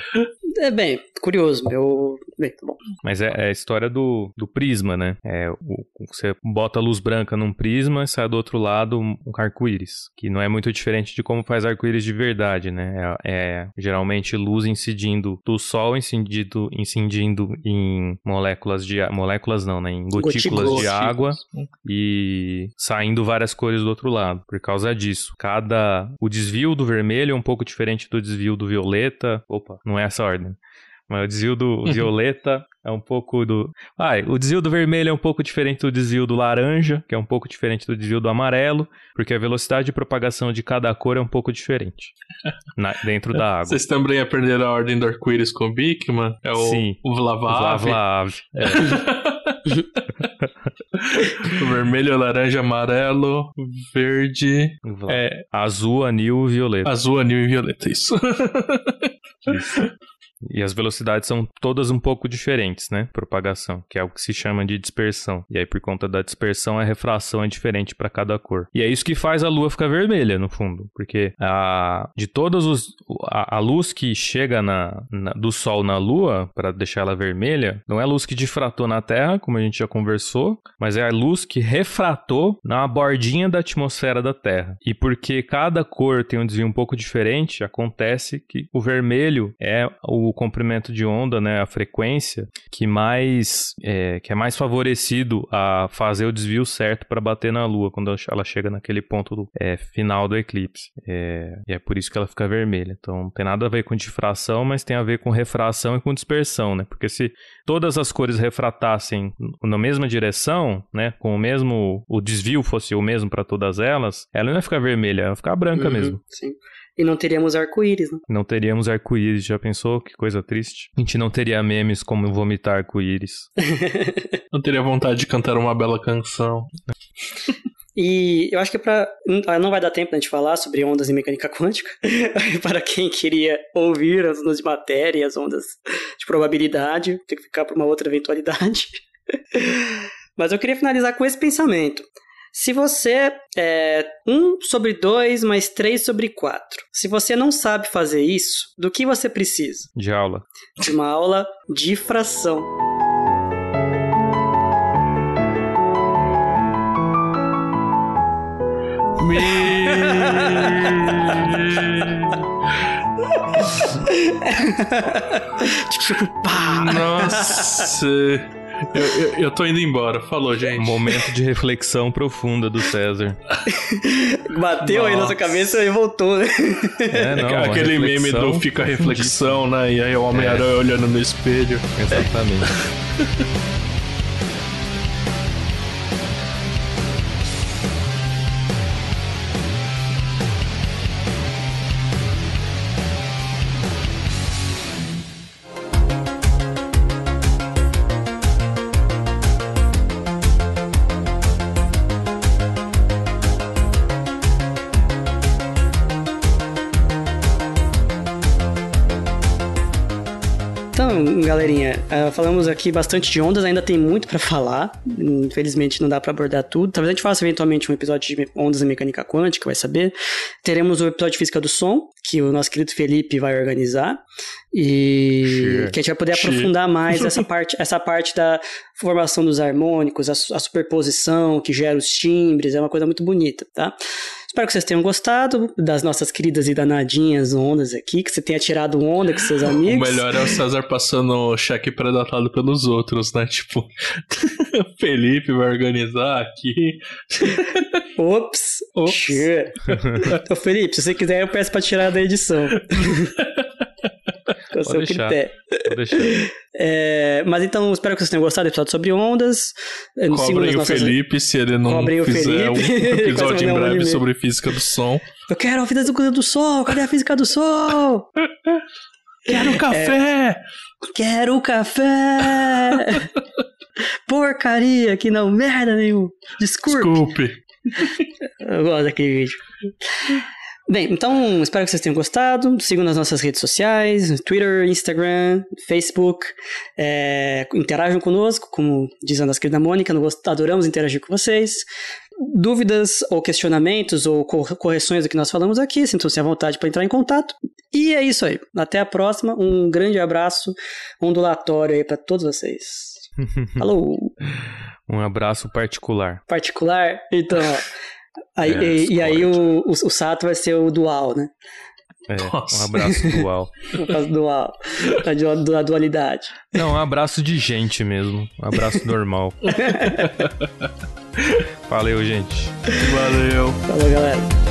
É bem, curioso. Eu. Bem, tá bom. Mas é, é, a história do, do prisma, né? É, o, você bota luz branca num prisma e sai do outro lado um arco-íris. Que não é muito diferente de como faz arco-íris de verdade, né? É, é, geralmente luz incidindo do sol, incidindo, incidindo em moléculas de. Moléculas não, né? Em gotículas de água e saindo várias cores do outro lado. Por causa disso. Cada. O desvio do vermelho é um pouco diferente do desvio do violeta. Opa, não é essa ordem. Mas o desvio do violeta é um pouco do. Ah, o desvio do vermelho é um pouco diferente do desvio do laranja, que é um pouco diferente do desvio do amarelo, porque a velocidade de propagação de cada cor é um pouco diferente na... dentro da água. Vocês também aprenderam a ordem do arco-íris com o Bigman? É o, Sim, o Vlavav. O Vlavav. É. vermelho, laranja, amarelo, verde, é... azul, anil, violeta. Azul, anil e violeta, isso. isso. E as velocidades são todas um pouco diferentes, né? Propagação, que é o que se chama de dispersão. E aí, por conta da dispersão, a refração é diferente para cada cor. E é isso que faz a lua ficar vermelha, no fundo. Porque a, de todas os. A, a luz que chega na, na, do sol na lua, para deixar ela vermelha, não é a luz que difratou na Terra, como a gente já conversou, mas é a luz que refratou na bordinha da atmosfera da Terra. E porque cada cor tem um desvio um pouco diferente, acontece que o vermelho é o o comprimento de onda, né, a frequência, que mais é, que é mais favorecido a fazer o desvio certo para bater na Lua quando ela chega naquele ponto do, é, final do eclipse. É, e é por isso que ela fica vermelha. Então não tem nada a ver com difração, mas tem a ver com refração e com dispersão, né? Porque se todas as cores refratassem na mesma direção, né, com o mesmo o desvio fosse o mesmo para todas elas, ela não ia ficar vermelha, ela ia ficar branca uhum, mesmo. Sim. E não teríamos arco-íris, né? Não teríamos arco-íris, já pensou? Que coisa triste. A gente não teria memes como vomitar arco-íris. não teria vontade de cantar uma bela canção. E eu acho que para não vai dar tempo a gente falar sobre ondas em mecânica quântica. para quem queria ouvir as ondas de matéria e as ondas de probabilidade, tem que ficar para uma outra eventualidade. Mas eu queria finalizar com esse pensamento. Se você é 1 sobre 2 mais 3 sobre 4, se você não sabe fazer isso, do que você precisa? De aula. De uma aula de fração. Nossa. Eu, eu, eu, tô indo embora. Falou, gente. Momento de reflexão profunda do César. Bateu Nossa. aí na sua cabeça e voltou, né? É, não, Aquele meme do fica reflexão, né? E aí o Homem-Aranha é. olhando no espelho. Exatamente. galerinha. Uh, falamos aqui bastante de ondas, ainda tem muito para falar. Infelizmente não dá para abordar tudo. Talvez a gente faça eventualmente um episódio de ondas e mecânica quântica, vai saber. Teremos o episódio de física do som, que o nosso querido Felipe vai organizar. E que a gente vai poder aprofundar mais essa parte, essa parte da formação dos harmônicos, a, a superposição que gera os timbres, é uma coisa muito bonita, tá? Espero que vocês tenham gostado das nossas queridas e danadinhas ondas aqui, que você tenha tirado onda com seus amigos. O melhor é o César passando cheque predatado pelos outros, né? Tipo, o Felipe vai organizar aqui. Ops! Ops! Ô, Felipe, se você quiser, eu peço pra tirar da edição. O seu deixar. critério. Deixar. É, mas então, espero que vocês tenham gostado do episódio sobre ondas. Cobrem o nossas... Felipe se ele não Cobrem fizer um episódio em breve sobre física do som. Eu quero a física do som, cadê a física do som? quero café! É, quero café! Porcaria, que não merda nenhuma. Desculpe. Desculpe. Eu gosto daquele vídeo. Bem, então espero que vocês tenham gostado. Sigam nas nossas redes sociais, Twitter, Instagram, Facebook. É, interajam conosco, como diz a nossa querida Mônica, adoramos interagir com vocês. Dúvidas ou questionamentos ou correções do que nós falamos aqui, sintam-se à vontade para entrar em contato. E é isso aí. Até a próxima. Um grande abraço ondulatório aí para todos vocês. Falou! um abraço particular. Particular? Então, Aí, é, e, e, aí o, o, o, Sato vai ser o dual, né? É, um abraço dual. um abraço dual. Da, dualidade. Não, um abraço de gente mesmo. Um abraço normal. Valeu, gente. Valeu. Falou, galera.